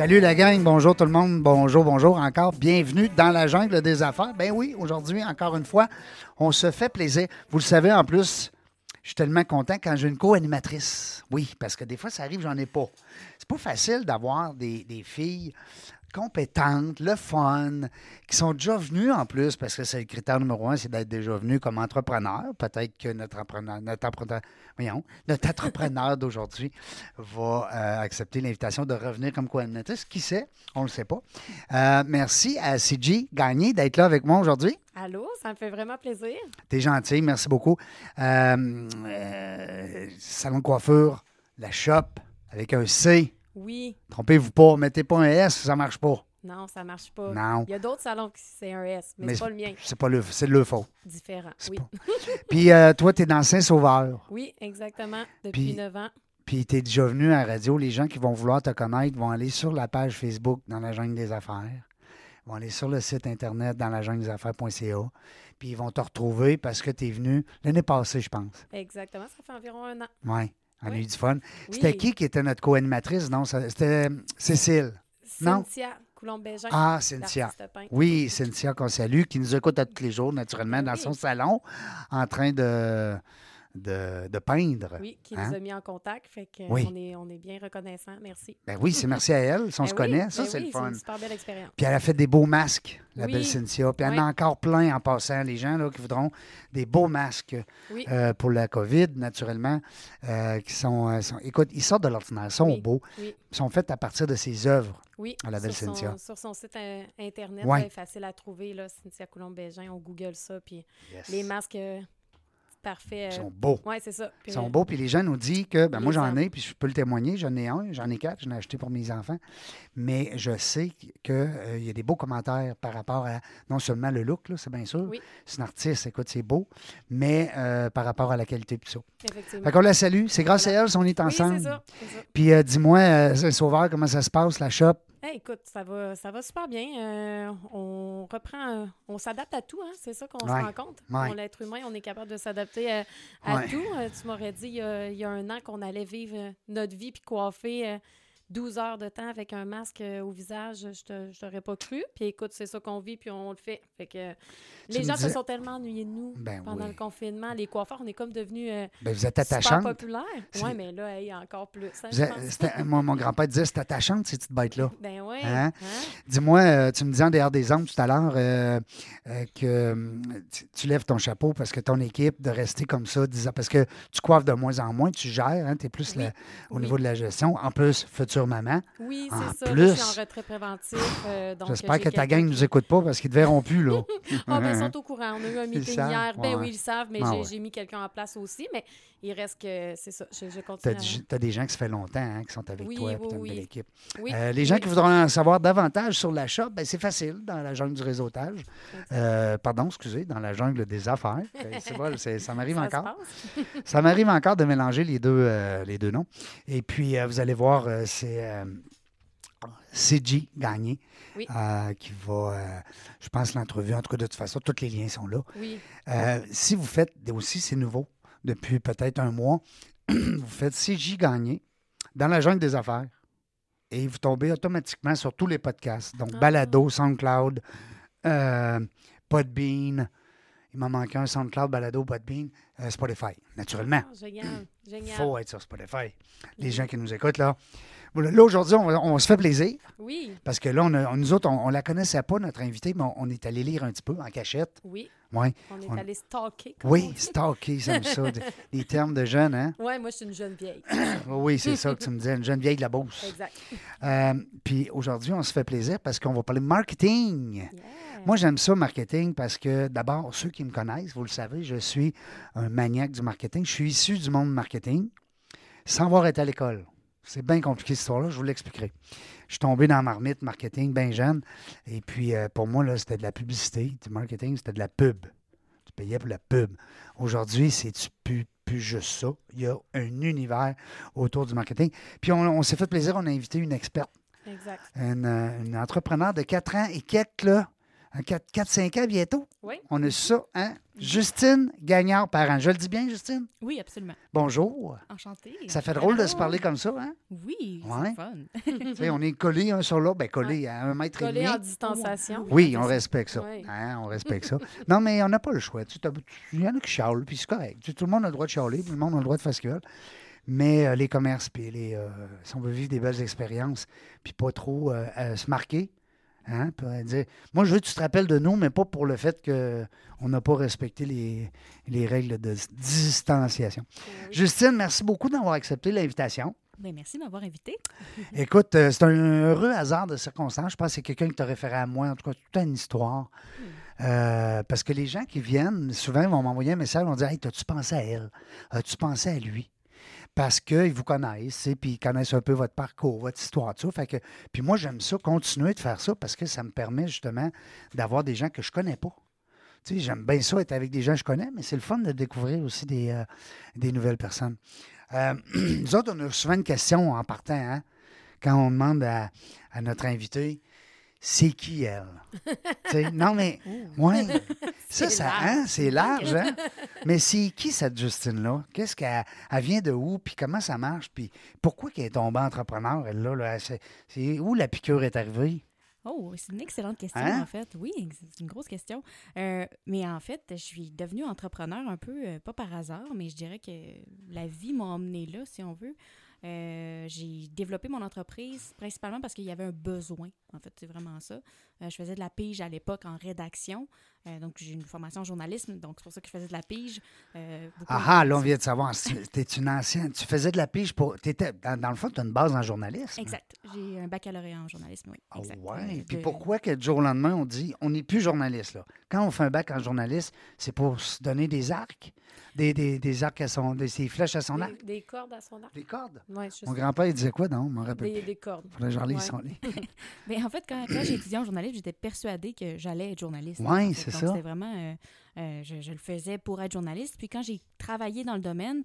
Salut la gang, bonjour tout le monde, bonjour, bonjour encore. Bienvenue dans la jungle des affaires. Ben oui, aujourd'hui, encore une fois, on se fait plaisir. Vous le savez en plus, je suis tellement content quand j'ai une co-animatrice. Oui, parce que des fois, ça arrive, j'en ai pas. C'est pas facile d'avoir des, des filles compétentes, le fun, qui sont déjà venues en plus, parce que c'est le critère numéro un, c'est d'être déjà venu comme entrepreneur. Peut-être que notre entrepreneur, notre entrepreneur, voyons, notre entrepreneur d'aujourd'hui va euh, accepter l'invitation de revenir comme co-animatrice. Qui sait? On ne le sait pas. Euh, merci à CG Gagné d'être là avec moi aujourd'hui. Allô, ça me fait vraiment plaisir. T'es gentil, merci beaucoup. Euh, euh, salon de coiffure, la shop, avec un C. Oui. Trompez-vous pas, mettez pas un S, ça marche pas. Non, ça marche pas. Non. Il y a d'autres salons qui c'est un S, mais, Mais c'est pas le mien. C'est pas le, c'est le faux. Différent. Oui. pas- Puis euh, toi, tu es dans Saint-Sauveur. Oui, exactement. Depuis Puis- 9 ans. Puis tu es déjà venu à la radio. Les gens qui vont vouloir te connaître vont aller sur la page Facebook dans la jungle des affaires. Ils vont aller sur le site internet dans la jungle des affaires.ca. Puis ils vont te retrouver parce que tu es venu l'année passée, je pense. Exactement. Ça fait environ un an. Oui. On a eu du fun. Oui. C'était qui qui était notre co-animatrice? Non, c'était Cécile. Non? Cynthia Coulombe-Bégin. Ah, Cynthia. Oui, Cynthia qu'on salue, qui nous écoute à tous les jours, naturellement, dans Oui. son salon, en train de, de, de peindre. Oui, qui Hein? nous a mis en contact. Fait que Oui. on, est, on est bien reconnaissant. Merci. Ben oui, c'est merci à elle, si on Ben se oui, connaît. Ça, ben c'est oui, le fun. une super belle expérience. Puis elle a fait des beaux masques, la belle Cynthia. Puis elle en a encore plein en passant, les gens là, qui voudront des beaux masques euh, pour la COVID, naturellement, euh, qui sont, euh, sont- Écoute, ils sortent de l'ordinaire, ils sont beaux, Oui. ils sont faits à partir de ses œuvres. Oui, À la belle sur, Cynthia. son, sur son site euh, internet, Ouais. là, est facile à trouver, là, Cynthia Coulombe-Bégin, on google ça, puis les masques euh, parfaits. Ils euh, sont beaux. Oui, c'est ça. Puis, Ils sont euh, beaux. Puis les gens nous disent que, ben moi j'en ai, puis je peux le témoigner, j'en ai un, j'en ai quatre, j'en ai acheté pour mes enfants. Mais je sais qu'il y a des beaux commentaires par rapport à non seulement le look, là, c'est bien sûr. Oui. C'est une artiste, écoute, c'est beau, mais euh, par rapport à la qualité puis ça. Effectivement. Fait qu'on la salue. C'est grâce à elle si on est Oui, ensemble. c'est ça. Puis euh, dis-moi, euh, Sauveur, comment ça se passe, la shop? Hey, écoute, ça va, ça va super bien. Euh, on reprend, on s'adapte à tout, hein, c'est ça qu'on Ouais. se rend compte. Ouais. On, L'être humain, on est capable de s'adapter à Ouais. tout. Euh, tu m'aurais dit il y, a, il y a un an qu'on allait vivre euh, notre vie puis coiffer 12 heures de temps avec un masque euh, au visage. Je t'aurais pas cru. Puis écoute, c'est ça qu'on vit puis on le fait. Fait que Tu les gens disais- se sont tellement ennuyés de nous Ben pendant oui. le confinement. Les coiffeurs, on est comme devenus euh, Ben, vous êtes super attachante. populaires. Oui, mais là, hey, encore plus. hein, moi, mon grand-père disait c'est attachante, ces petites bêtes-là. Ben oui. Hein? Dis-moi, euh, tu me disais en dehors des ondes tout à l'heure euh, euh, que tu, tu lèves ton chapeau parce que ton équipe de rester comme ça, 10 ans, parce que tu coiffes de moins en moins, tu gères, tu es plus Oui, la- au oui. niveau de la gestion. En plus, future maman. Oui, c'est ça. Plus, je suis en retrait préventif. euh, J'espère que ta gang ne nous écoute pas parce qu'ils ne te verront plus, là. Ah, ben, ils sont au courant. On a eu un meeting hier. Ben ouais. oui, ils savent, mais Ah j'ai ouais. mis quelqu'un en place aussi. Mais il reste que, c'est ça, je, je Tu continue. as, des gens qui ça fait longtemps hein, qui sont avec Oui, toi et oui, tu as une belle équipe. Euh, les gens qui voudront en savoir davantage sur la shop, ben, c'est facile dans la jungle du réseautage. Euh, pardon, excusez, dans la jungle des affaires. C'est- ça m'arrive se encore. Ça m'arrive encore de mélanger les deux, euh, les deux noms. Et puis, vous allez voir, c'est CG Gagné Oui. euh, qui va, euh, je pense, l'entrevue. En tout cas, de toute façon, tous les liens sont là. Oui, Euh, si vous faites, aussi, c'est nouveau, depuis peut-être un mois, vous faites CJ Gagné dans la jungle des affaires et vous tombez automatiquement sur tous les podcasts. Donc, Ah. Balado, SoundCloud, euh, Podbean. Il m'en manque un, SoundCloud, Balado, Podbean, euh, Spotify, naturellement. Ah, génial, Il génial. faut être sur Spotify. Les Mhm. gens qui nous écoutent, là. Là, aujourd'hui, on, se fait plaisir Oui, parce que là, on a- nous autres, on ne la connaissait pas, notre invité, mais on, on est allé lire un petit peu en cachette. oui, Ouais. on est On- allé stalker. Oui, stalker, j'aime ça. des, termes de jeunes, hein? Ouais, moi, je suis une jeune vieille. Oui, c'est ça que tu me disais, une jeune vieille de la Beauce. Exact. Euh, puis aujourd'hui, on se fait plaisir parce qu'on va parler marketing. Yeah. Moi, j'aime ça, marketing, parce que d'abord, ceux qui me connaissent, vous le savez, je suis un maniaque du marketing. Je suis issu du monde marketing sans avoir été à l'école. C'est bien compliqué cette histoire-là, je vous l'expliquerai. Je suis tombé dans la marmite marketing bien jeune. Et puis, euh, pour moi, là, c'était de la publicité. Du marketing, c'était de la pub. Tu payais pour la pub. Aujourd'hui, c'est plus, plus juste ça? Il y a un univers autour du marketing. Puis, on, on s'est fait plaisir, on a invité une experte Exact. une, euh, une entrepreneur de 4 ans et quelques, là, 4-5 ans bientôt. Oui. On a ça, hein? Justine Gagnard parent. Je le dis bien, Justine? Oui, absolument. Bonjour. Enchantée. Ça fait drôle de se parler comme ça, hein? Oui, Ouais. c'est fun. On est collés un sur l'autre, ben collés à un mètre et Collé demi. en distanciation. Oui, on respecte ça. Oui. Hein, on respecte ça. Non, mais on n'a pas le choix. Tu t'as- tu- Il y en a qui chialent, puis c'est correct. Tout le monde a le droit de chialer, tout le monde a le droit de faire ce qu'il veut. Mais euh, les commerces, puis les, euh, si on veut vivre des belles expériences, puis pas trop euh, se marquer, hein, dire, moi, je veux que tu te rappelles de nous, mais pas pour le fait qu'on n'a pas respecté les, les règles de distanciation. Oui. Justine, merci beaucoup d'avoir accepté l'invitation. Ben, merci de m'avoir invité. Écoute, euh, c'est un heureux hasard de circonstance. Je pense que c'est quelqu'un qui t'a référé à moi. En tout cas, toute une histoire. Euh, parce que les gens qui viennent, souvent, ils vont m'envoyer un message, ils vont dire Hey, as-tu pensé à elle? As-tu pensé à lui Parce qu'ils vous connaissent, puis ils connaissent un peu votre parcours, votre histoire, tout ça. Fait que, puis moi, j'aime ça, continuer de faire ça parce que ça me permet justement d'avoir des gens que je connais pas. Tu sais, j'aime bien ça être avec des gens que je connais, mais c'est le fun de découvrir aussi des, euh, des nouvelles personnes. Euh, nous autres, on a souvent une question en partant, hein, quand on demande à notre invité c'est qui elle? Non, mais, ouais, ça, C'est ça, large. hein, c'est large, hein? Mais c'est qui cette Justine-là? Qu'est-ce qu'elle elle vient de où? Puis comment ça marche? Puis pourquoi qu'elle est tombée entrepreneur, elle, là? là? C'est, c'est où la piqûre est arrivée? Oh, c'est une excellente question, Hein? en fait. Oui, c'est une grosse question. Euh, mais en fait, je suis devenue entrepreneur un peu, euh, pas par hasard, mais je dirais que la vie m'a emmenée là, si on veut. Euh, j'ai développé mon entreprise principalement parce qu'il y avait un besoin. En fait, c'est vraiment ça. Euh, je faisais de la pige à l'époque en rédaction. Euh, donc, j'ai une formation en journalisme, donc c'est pour ça que je faisais de la pige. Euh, Ah ah, de- là, on vient de savoir. Tu es une ancienne. Tu faisais de la pige pour. T'étais, dans, dans le fond, tu as une base en journalisme. Exact. J'ai un baccalauréat en journalisme, oui. Ah ouais. Puis de- pourquoi que du jour au lendemain, on dit on n'est plus journaliste, là? Quand on fait un bac en journaliste, c'est pour se donner des arcs, des, des, des arcs à son. des, des flèches à son arc, Des, des cordes à son arc. des cordes? Oui, Mon grand-père, il disait quoi, non? Je me rappelle. Des, des cordes. Faudrait que j'en lise Ouais. son livre. Mais en fait, quand, quand j'ai étudié en journalisme, j'étais persuadée que j'allais être journaliste. Fait. c'est ça. C'était vraiment. euh, euh, je, je le faisais pour être journaliste. Puis quand j'ai travaillé dans le domaine,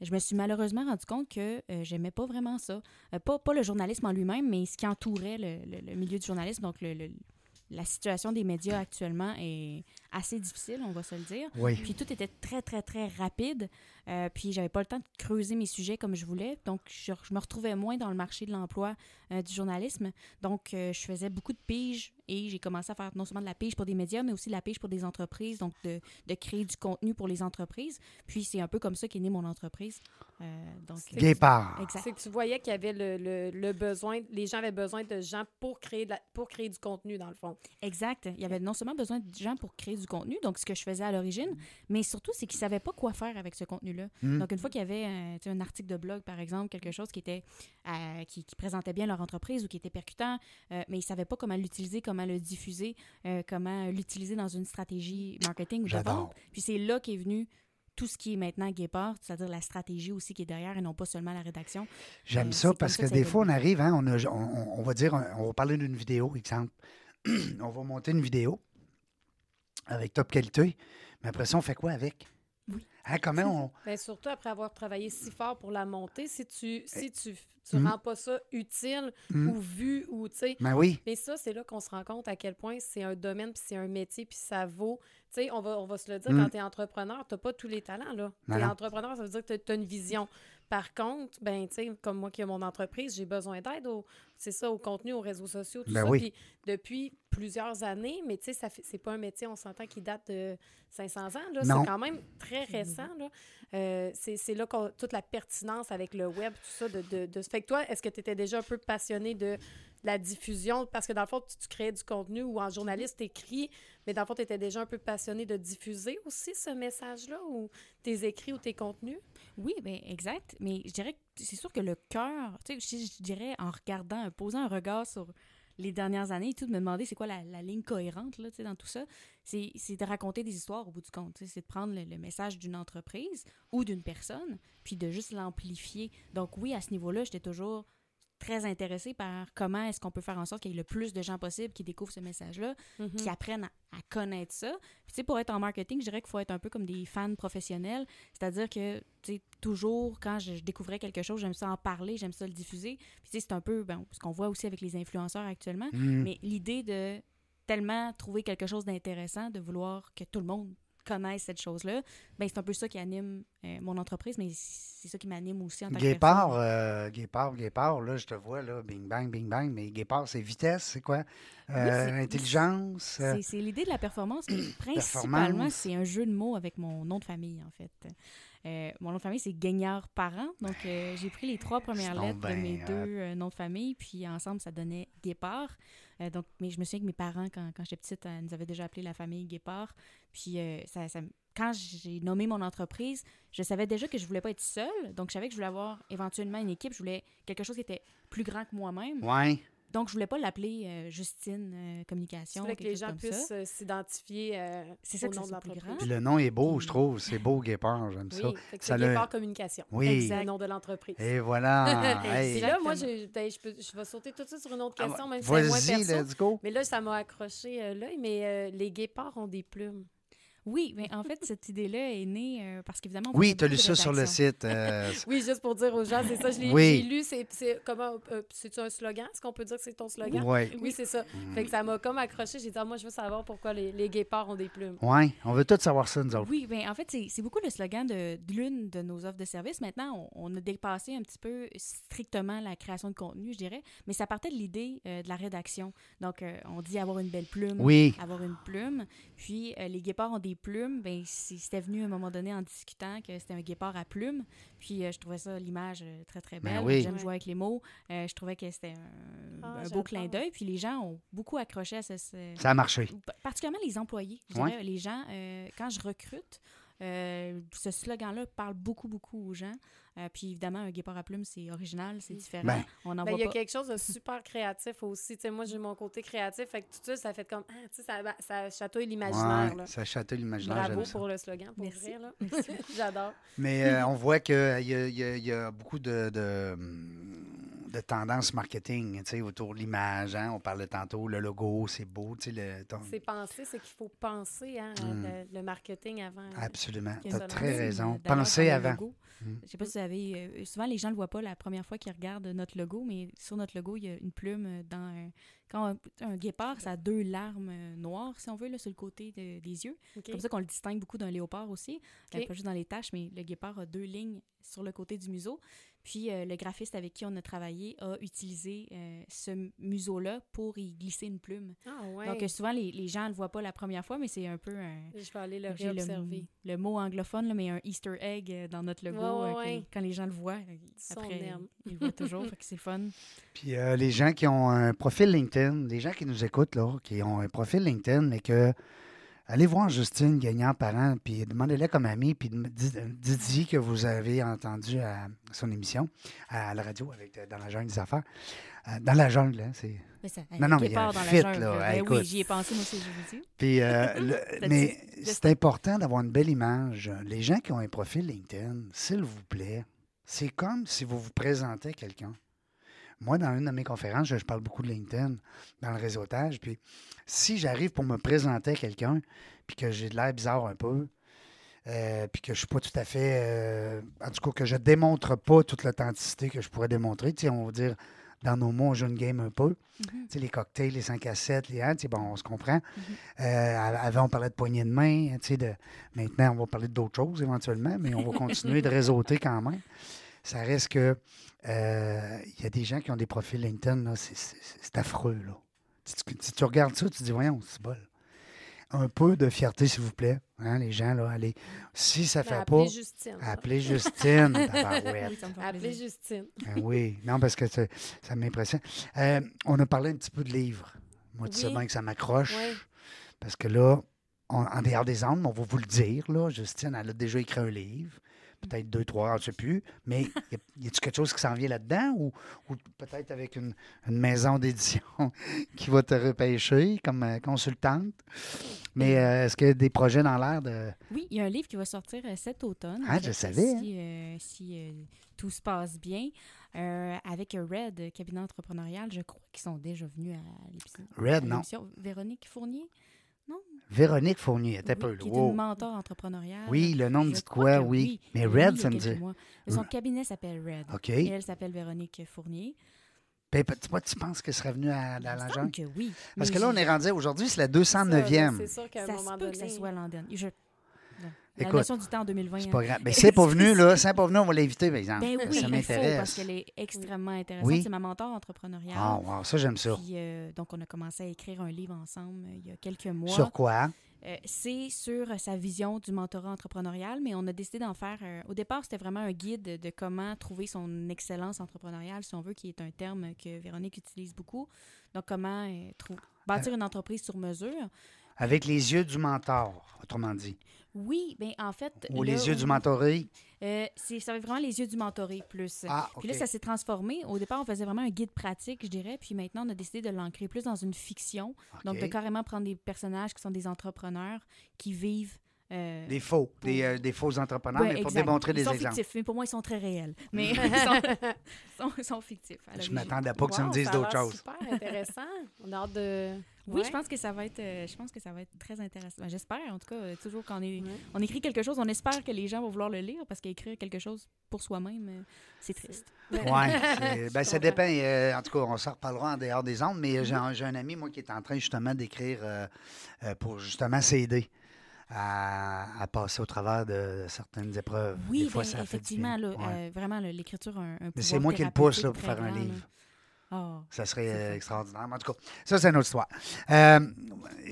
je me suis malheureusement rendu compte que euh, j'aimais pas vraiment ça. Euh, pas, pas le journalisme en lui-même, mais ce qui entourait le, le- le milieu du journalisme. Donc, le- le- la situation des médias actuellement est assez difficile, on va se le dire. Oui. Puis tout était très, très, très rapide. Euh, puis j'avais pas le temps de creuser mes sujets comme je voulais. Donc, je, je me retrouvais moins dans le marché de l'emploi euh, du journalisme. Donc, euh, je faisais beaucoup de piges et j'ai commencé à faire non seulement de la pige pour des médias, mais aussi de la pige pour des entreprises. Donc, de, de créer du contenu pour les entreprises. Puis, c'est un peu comme ça qu'est née mon entreprise. Euh, donc, euh, Guépard. Exact. C'est que tu voyais qu'il y avait le, le- le besoin, les gens avaient besoin de gens pour créer, de la- pour créer du contenu, dans le fond. Exact. Il y avait non seulement besoin de gens pour créer du contenu, donc ce que je faisais à l'origine, mais surtout, c'est qu'ils ne savaient pas quoi faire avec ce contenu-là. Mm. Donc, une fois qu'il y avait euh, tu sais, un article de blog, par exemple, quelque chose qui était euh, qui, qui présentait bien leur entreprise ou qui était percutant, euh, mais ils ne savaient pas comment l'utiliser, comment le diffuser, euh, comment l'utiliser dans une stratégie marketing ou de vente. Puis c'est là qu'est venu tout ce qui est maintenant Guépard, c'est-à-dire la stratégie aussi qui est derrière et non pas seulement la rédaction. J'aime Euh, ça parce ça que des fois, on arrive, hein, on, a- on- on- on va dire, on va parler d'une vidéo, exemple. on va monter une vidéo avec top qualité, mais après ça, on fait quoi avec? Hein, comment on. Ben, surtout après avoir travaillé si fort pour la monter, si tu si tu, tu Mm. rends pas ça utile Mm. ou vu ou tu sais. Ben oui. Mais ça, c'est là qu'on se rend compte à quel point c'est un domaine, puis c'est un métier, puis ça vaut. Tu sais, on va, on va se le dire, Mm. quand tu es entrepreneur, tu pas tous les talents, là. Non, Tu es entrepreneur, ça veut dire que tu as une vision. Par contre, ben, tu sais, comme moi qui ai mon entreprise, j'ai besoin d'aide au, c'est ça, au contenu, aux réseaux sociaux, tout Ben ça. oui. Puis depuis plusieurs années, mais tu sais, c'est pas un métier, on s'entend, qui date de 500 ans, là. C'est quand même très récent, là. Euh, c'est c'est là qu'on toute la pertinence avec le web, tout ça. De, de, de- Fait que toi, est-ce que tu étais déjà un peu passionné de la diffusion? Parce que dans le fond, tu, tu créais du contenu ou en journaliste, écrit, mais dans le fond, tu étais déjà un peu passionné de diffuser aussi ce message-là ou tes écrits ou tes contenus? Oui, bien, exact. Mais je dirais que c'est sûr que le cœur, tu sais, je, je dirais en regardant, en posant un regard sur les dernières années et tout, de me demander c'est quoi la, la ligne cohérente là, tu sais, dans tout ça, c'est de raconter des histoires au bout du compte. C'est de prendre le, le message d'une entreprise ou d'une personne, puis de juste l'amplifier. Donc oui, à ce niveau-là, j'étais toujours très intéressée par comment est-ce qu'on peut faire en sorte qu'il y ait le plus de gens possible qui découvrent ce message-là, Mhm. qui apprennent à, à connaître ça. Puis, tu sais, pour être en marketing, je dirais qu'il faut être un peu comme des fans professionnels. C'est-à-dire que, tu sais, toujours, quand je, je découvrais quelque chose, j'aime ça en parler, j'aime ça le diffuser. Puis, tu sais, c'est un peu ben, ce qu'on voit aussi avec les influenceurs actuellement. Mm. Mais l'idée de tellement trouvé quelque chose d'intéressant de vouloir que tout le monde connaisse cette chose-là. Ben, c'est un peu ça qui anime euh, mon entreprise, mais c'est ça qui m'anime aussi en tant que Guépard, personne. euh, Guépard, Guépard, là, je te vois, là, bing, bang, bing, bang, mais Guépard, c'est vitesse, c'est quoi? Euh, intelligence? euh, C'est- l'idée de la performance, mais principalement, c'est un jeu de mots avec mon nom de famille, en fait. Euh, mon nom de famille, c'est Gagnard Parent. Donc, euh, j'ai pris les trois premières lettres de ben mes hot. deux euh, noms de famille, puis ensemble, ça donnait Guépard. Euh, donc, mais je me souviens que mes parents, quand, quand j'étais petite, euh, nous avaient déjà appelé la famille Guépard. Puis, euh, ça, ça- quand j'ai nommé mon entreprise, je savais déjà que je voulais pas être seule. Donc, je savais que je voulais avoir éventuellement une équipe. Je voulais quelque chose qui était plus grand que moi-même. Ouais. Donc, je voulais pas l'appeler euh, Justine euh, Communication. voulais ou que les gens puissent euh, s'identifier euh, C'est ça au nom de l'entreprise. Puis le nom est beau, je trouve. C'est beau, Guépard, j'aime ça. Oui, fait que Ça c'est Guépard Communication. Oui. C'est le nom de l'entreprise. Et voilà. Hey. Puis là, moi, j'ai- ben, je, peux- je vais sauter tout de suite sur une autre Ah, question, même si c'est moins perso. let's go. Mais là, ça m'a accroché euh, l'œil, mais euh, les guépards ont des plumes. Oui, mais en fait, cette idée-là est née euh, parce qu'évidemment. Oui, tu as lu ça sur le site. euh, Oui, juste pour dire aux gens, c'est ça, je l'ai Oui. lu. C'est, c'est comment, euh, c'est-tu un slogan? Est-ce qu'on peut dire que c'est ton slogan? ouais. Oui, c'est ça. Fait que ça m'a comme accroché. J'ai dit, ah, moi, je veux savoir pourquoi les, les guépards ont des plumes. Ouais, on veut tous savoir ça, nous autres. Oui, bien, en fait, c'est c'est beaucoup le slogan de, de l'une de nos offres de services. Maintenant, on, on a dépassé un petit peu strictement la création de contenu, je dirais, mais ça partait de l'idée de la rédaction. Donc, on dit avoir une belle plume, Oui. avoir une plume. Puis, les guépards ont des plumes. Ben, c'était venu à un moment donné en discutant que c'était un guépard à plumes. Puis, euh, je trouvais ça, l'image, euh, très, très Ben belle. oui. J'aime Ouais. jouer avec les mots. Euh, je trouvais que c'était un, Ah, un beau clin d'œil. Puis, les gens ont beaucoup accroché à ce- ce, Ça a marché. Pa- particulièrement les employés. Je Ouais. dirais, les gens, euh, quand je recrute, euh, ce slogan-là parle beaucoup, beaucoup aux gens. Euh, puis évidemment, un guépard à plumes, c'est original, c'est différent. Ben. On n'en Ben, voit il y a pas. quelque chose de super créatif aussi. Tu sais, moi, j'ai mon côté créatif. Fait que tout ça, ça fait comme. Ah, tu sais, ça, ça chatouille l'imaginaire. Ouais, ça chatouille l'imaginaire, Bravo j'aime ça. pour le slogan, pour Merci. Là. J'adore. Mais euh, on voit qu'il y, a- y a- y a beaucoup de, de, de tendances marketing tu sais, autour de l'image. hein. On parlait tantôt, le logo, c'est beau. tu sais, Le, ton- C'est penser, c'est qu'il faut penser hein, Hmm. le, le marketing avant. Absolument. Il y Tu as très raison. euh, le avant. Mm. Je sais pas si vous avez. euh, souvent, les gens ne le voient pas la première fois qu'ils regardent notre logo, mais sur notre logo, il y a une plume euh, dans un. Quand un, un guépard, ça a deux larmes euh, noires, si on veut, là, sur le côté de- des yeux. C'est comme ça qu'on le distingue beaucoup d'un léopard aussi. Euh, OK. pas juste dans les taches, mais le guépard a deux lignes sur le côté du museau. Puis euh, le graphiste avec qui on a travaillé a utilisé euh, ce museau-là pour y glisser une plume. Ah, ouais. Donc euh, souvent, les, les gens ne le voient pas la première fois, mais c'est un peu un... je vais aller le réobserver. le mot anglophone, là, mais un Easter egg dans notre logo. Ouais, ouais, euh, ouais. quand les gens le voient, Son après, ils le voient toujours, fait que c'est fun. Puis euh, les gens qui ont un profil LinkedIn, les gens qui nous écoutent, là, qui ont un profil LinkedIn, mais que. Allez voir Justine Gagnant Parent, puis demandez-le comme ami, puis dites-y que vous avez entendu à son émission à la radio avec dans la jungle des affaires. Euh, dans la jungle, hein, c'est. Non, non, mais il y a un fit, jungle, là. ben oui, j'y ai pensé, moi aussi, je vous dis. Puis, euh, le- mais c'est important d'avoir une belle image. Les gens qui ont un profil LinkedIn, s'il vous plaît, c'est comme si vous vous présentez à quelqu'un. Moi, dans une de mes conférences, je, je parle beaucoup de LinkedIn dans le réseautage. Puis, si j'arrive pour me présenter à quelqu'un, puis que j'ai de l'air bizarre un peu, euh, puis que je suis pas tout à fait. euh, en tout cas, que je démontre pas toute l'authenticité que je pourrais démontrer. Tu sais, on va dire, dans nos mots, on joue une game un peu. Mhm. Tu sais, les cocktails, les 5 à 7, les hein, tu sais, bon, on se comprend. Mhm. Euh, avant, on parlait de poignée de main. De, maintenant, on va parler d'autres choses éventuellement, mais on va continuer de réseauter quand même. Ça reste que euh, il y a des gens qui ont des profils LinkedIn, là, c'est- affreux. Là. Si, tu, si tu regardes ça, tu te dis, voyons, c'est bol. Un peu de fierté, s'il vous plaît. Hein, les gens, là, allez. Si ça Ben, fait appelez pas, Justine. appelez Justine. me fait Appelez plaisir. Justine. Ben oui, non, parce que ça, ça m'impressionne. Euh, on a parlé un petit peu de livres. Moi, tu sais bien que ça m'accroche. Oui. Parce que là, on- en dehors des ondes, on va vous le dire, là, Justine, elle a déjà écrit un livre. Peut-être deux, trois, je ne sais plus. Mais y a-t-il quelque chose qui s'en vient là-dedans ou, ou peut-être avec une, une maison d'édition qui va te repêcher comme euh, consultante? Mais euh, est-ce qu'il y a des projets dans l'air de. Oui, il y a un livre qui va sortir euh, cet automne. Ah, je savais, Si, euh, si, euh, tout se passe bien. Avec Red, cabinet entrepreneurial, je crois qu'ils sont déjà venus à l'épisode. Red, à non. Véronique Fournier, Véronique Fournier, était oui, peu qui est une mentor entrepreneuriale. Oui, le nom me dit quoi, oui. Mais Elle venue Red, a ça me dit. mois. Son cabinet s'appelle Red. OK. Et elle s'appelle Véronique Fournier. Ben, tu, tu penses que serait venu à, à Il la me semble jungle? que oui. Parce que là, on est rendu, aujourd'hui, c'est la Ça, 209e. C'est sûr qu'à un Ça moment se peut donné. que ça soit l'an dernier. Je- La notion du temps en 2020. C'est hein. pas grave. Mais c'est pas venu, là. C'est pas venu, on va l'inviter, par exemple. Ben oui, ça faut, parce m'intéresse. qu'elle est extrêmement intéressante. Oui. C'est ma mentor entrepreneuriale. Ah, wow, ça, j'aime ça. Puis, euh, donc, on a commencé à écrire un livre ensemble euh, il y a quelques mois. Sur quoi? Euh, c'est sur sa vision du mentorat entrepreneurial, mais on a décidé d'en faire. au départ, c'était vraiment un guide de comment trouver son excellence entrepreneuriale, si on veut, qui est un terme que Véronique utilise beaucoup. Donc, comment bâtir une entreprise sur mesure. Avec les yeux du mentor, autrement dit. Oui, bien, en fait. Ou là, les yeux du mentoré. euh, c'est, ça va vraiment les yeux du mentoré plus. Ah, OK. Puis là, ça s'est transformé. Au départ, on faisait vraiment un guide pratique, je dirais. Puis maintenant, on a décidé de l'ancrer plus dans une fiction. Donc, de carrément prendre des personnages qui sont des entrepreneurs qui vivent. Euh, Des faux, des, euh, des faux entrepreneurs, ouais, mais pour exact. démontrer ils des sont exemples. fictifs, mais pour moi, ils sont très réels. Mais ils sont, sont- ils sont fictifs. Je l'origine. m'attendais pas que ça me Wow, dise d'autres choses. super intéressant. On a hâte de. Oui, Ouais. je pense que ça va être, euh, je pense que ça va être très intéressant. Ben, J'espère, en tout cas, toujours quand on, est, Ouais. on écrit quelque chose, on espère que les gens vont vouloir le lire parce qu'écrire quelque chose pour soi-même, c'est triste. Oui, ben, ça dépend. euh, en tout cas, on s'en reparlera en dehors des ondes, mais j'ai un, j'ai un ami, moi, qui est en train justement d'écrire euh, euh, pour justement s'aider à, à passer au travers de certaines épreuves. Oui, Des fois, ben, ça effectivement, là, Ouais. euh, vraiment, l'écriture a un, un Mais c'est moi qui le pousse là, pour faire un livre. Ah. Ça serait euh, extraordinaire. En tout cas, ça, c'est une autre histoire. Euh,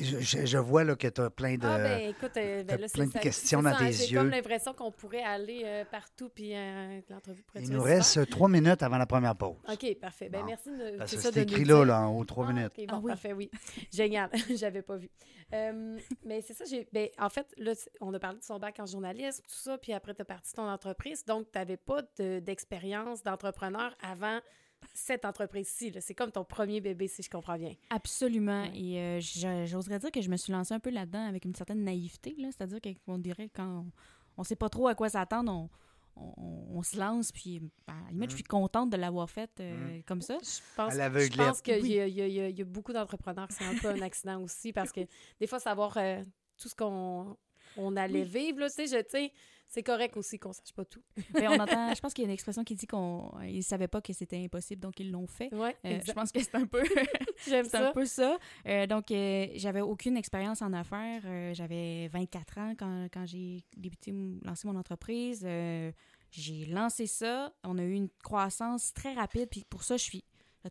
je, vois là, que tu as plein de. Ah, ben écoute, euh, ben, là, plein de ça- questions dans ça, hein, tes J'ai yeux. comme l'impression qu'on pourrait aller euh, partout, puis euh, que l'entrevue pourrait Il nous reste trois minutes avant la première pause. OK, parfait. Ben, Bon. merci de, Parce que ça, c'est de écrit là, là, en haut, trois Ah, minutes. OK, bon, Ah oui. parfait, oui. Génial. J'avais pas vu. Euh, mais c'est ça, j'ai. Ben, en fait, là, on a parlé de son bac en journalisme, tout ça, puis après, tu as parti ton entreprise. Donc, tu n'avais pas de- d'expérience d'entrepreneur avant cette entreprise-ci. là. C'est comme ton premier bébé, si je comprends bien. Absolument. Ouais. Et euh, j'oserais dire que je me suis lancée un peu là-dedans avec une certaine naïveté. là. C'est-à-dire qu'on dirait quand on ne sait pas trop à quoi s'attendre, on, on- on se lance. Puis, ben, à la limite, je suis contente de l'avoir faite euh, comme ça. Je pense, je pense qu'il Oui. y, y a- il y a- il y a beaucoup d'entrepreneurs, c'est un peu un accident aussi, parce que des fois, savoir euh, tout ce qu'on on allait vivre, là, tu sais, je- tu sais, c'est correct aussi qu'on sache pas tout. Mais on entend, je pense qu'il y a une expression qui dit qu'on ne savaient pas que c'était impossible, donc ils l'ont fait. Ouais, Euh, je pense que c'est un peu J'aime c'est ça. un peu ça. Euh, donc, euh, j'avais aucune expérience en affaires. Euh, j'avais 24 ans quand, quand j'ai débuté, lancé mon entreprise. J'ai lancé ça. On a eu une croissance très rapide. Puis pour ça, je suis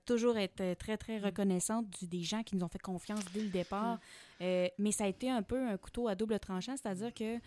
toujours être très, très reconnaissante du- des gens qui nous ont fait confiance dès le départ. Euh, mais ça a été un peu un couteau à double tranchant, c'est-à-dire que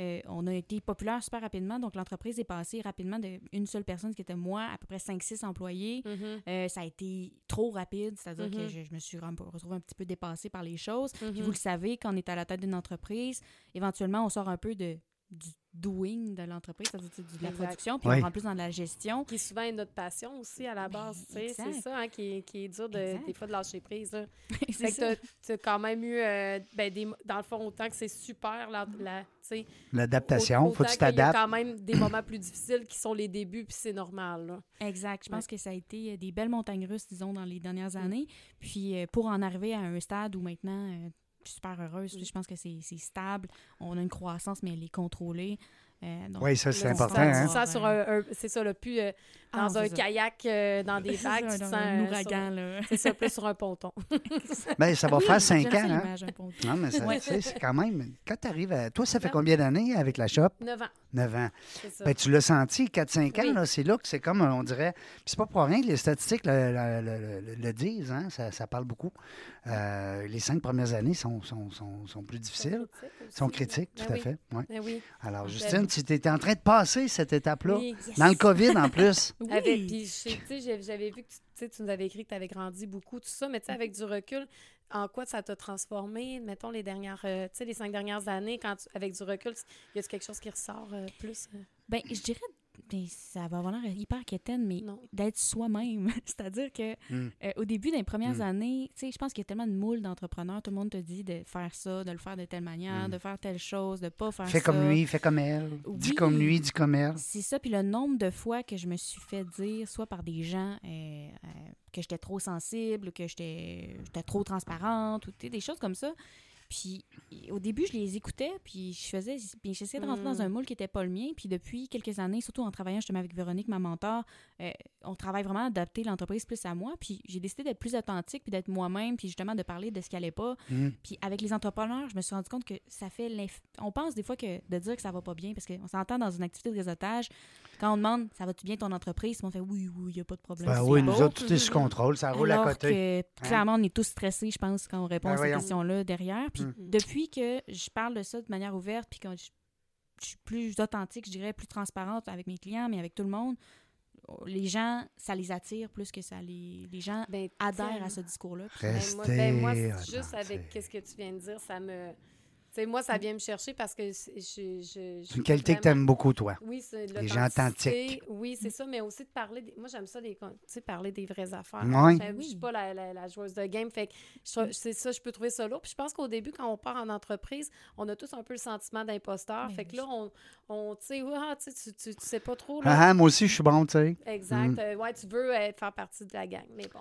euh, on a été populaire super rapidement, donc l'entreprise est passée rapidement d'une seule personne qui était moi, à peu près 5-6 employés. Mhm, Euh, ça a été trop rapide, c'est-à-dire que Mhm. je, je me suis retrouvée un petit peu dépassée par les choses. Puis mhm. vous le savez, quand on est à la tête d'une entreprise, éventuellement, on sort un peu de, du doing de l'entreprise, c'est-à-dire de la production, puis Oui. on rentre plus dans la gestion. Qui souvent est notre passion aussi à la base. tu sais, c'est Ben, ça hein, qui, est, qui est dur de, Exact. des fois de lâcher prise. C'est que tu as quand même eu, euh, ben, des, dans le fond, autant que c'est super, la, la, tu sais, L'adaptation, au- faut que tu autant qu'il y a t'adaptes. quand même des moments plus difficiles qui sont les débuts, puis c'est normal. Là. Exact. Je pense Ouais. que ça a été euh, des belles montagnes russes, disons, dans les dernières Mm. années. Puis euh, pour en arriver à un stade où maintenant, euh, suis super heureuse, je pense que c'est c'est stable. On a une croissance, mais elle est contrôlée. Euh, donc, Oui, ça, c'est important. Hein? Sur un, un- c'est ça, le plus euh, Ah, dans un kayak, euh, dans des vagues, ça, tu te dans sens un euh, ouragan, sur- là. C'est ça, plus sur un ponton. Ben, ça va Oui, faire cinq ans. Hein? un. Non, mais ça, Ouais. tu sais, c'est quand même. Quand tu arrives à. Toi, ça fait combien d'années avec la shop? 9 ans, 9 ans. c'est ça. Ben, tu l'as senti, 4-5 ans, Oui. c'est là que c'est comme, on dirait. Puis c'est pas pour rien que les statistiques le, le- le- le- le disent, hein? ça, ça parle beaucoup. Euh, les cinq premières années sont, sont, sont, sont plus difficiles, critiques sont critiques, tout Ben à oui, fait. Ouais. ben oui. Alors, Justine, tu étais en train de passer cette étape-là, Oui. dans le COVID en plus. Oui. Avec, puis, j'avais vu que tu, nous avais écrit que tu avais grandi beaucoup, tout ça, mais tu sais, avec du recul, en quoi ça t'a transformé, mettons, les dernières, euh, tu sais, les cinq dernières années, quand tu- avec du recul, y a quelque chose qui ressort euh, plus? euh? Ben, je dirais, ben, ça va avoir l'air hyper quétaine, mais d'être soi-même. C'est-à-dire que Mm. euh, au début, dans les premières Mm. années, tu sais, je pense qu'il y a tellement de moules d'entrepreneurs. Tout le monde te dit de faire ça, de le faire de telle manière, Mm. de faire telle chose, de pas faire Fais ça. comme lui, fais comme elle. Dis comme lui, dis comme elle. C'est ça. Puis le nombre de fois que je me suis fait dire, soit par des gens, euh, euh, que j'étais trop sensible, que j'étais j'étais trop transparente, ou des choses comme ça. Puis au début, je les écoutais, puis je faisais, puis j'essayais de rentrer dans Mm. un moule qui n'était pas le mien. Puis depuis quelques années, surtout en travaillant justement avec Véronique, ma mentor, euh, on travaille vraiment à adapter l'entreprise plus à moi. Puis j'ai décidé d'être plus authentique, puis d'être moi-même, puis justement de parler de ce qui allait pas. Mm. Puis avec les entrepreneurs, je me suis rendu compte que ça fait l'inf- On pense des fois que de dire que ça va pas bien, parce qu'on s'entend dans une activité de réseautage, quand on demande ça va-tu bien ton entreprise, on fait oui, oui, il n'y a pas de problème. Ben oui, beau. nous autres, tout est sous contrôle, ça roule à côté. que clairement, on est tous stressés, je pense, quand on répond Ben à ces voyons. questions-là derrière. Puis Mm. depuis que je parle de ça de manière ouverte, puis quand je, je suis plus authentique, je dirais, plus transparente avec mes clients, mais avec tout le monde, les gens, ça les attire plus que ça les... Les gens Ben, adhèrent à ce discours-là. Ben, moi, ben, moi, juste avec qu'est-ce que tu viens de dire, ça me. Moi, ça vient me chercher parce que je. je, C'est une qualité que tu aimes beaucoup, toi. Oui, c'est Les gens authentiques. Oui, c'est ça, mais aussi de parler. des- Moi, j'aime ça, des, con- tu sais, parler des vraies affaires. J'aime- Je suis Oui. pas la, la- la joueuse de game. Fait que c'est ça, je peux trouver ça lourd. Puis je pense qu'au début, quand on part en entreprise, on a tous un peu le sentiment d'imposteur. Fait que oui. là, on, on tu sais, ah, tu, sais, tu, tu, sais pas trop. Là. Ah, ah, moi aussi, je suis bon, tu sais. Exact. Mm. Euh, ouais, tu veux être, faire partie de la gang, mais bon.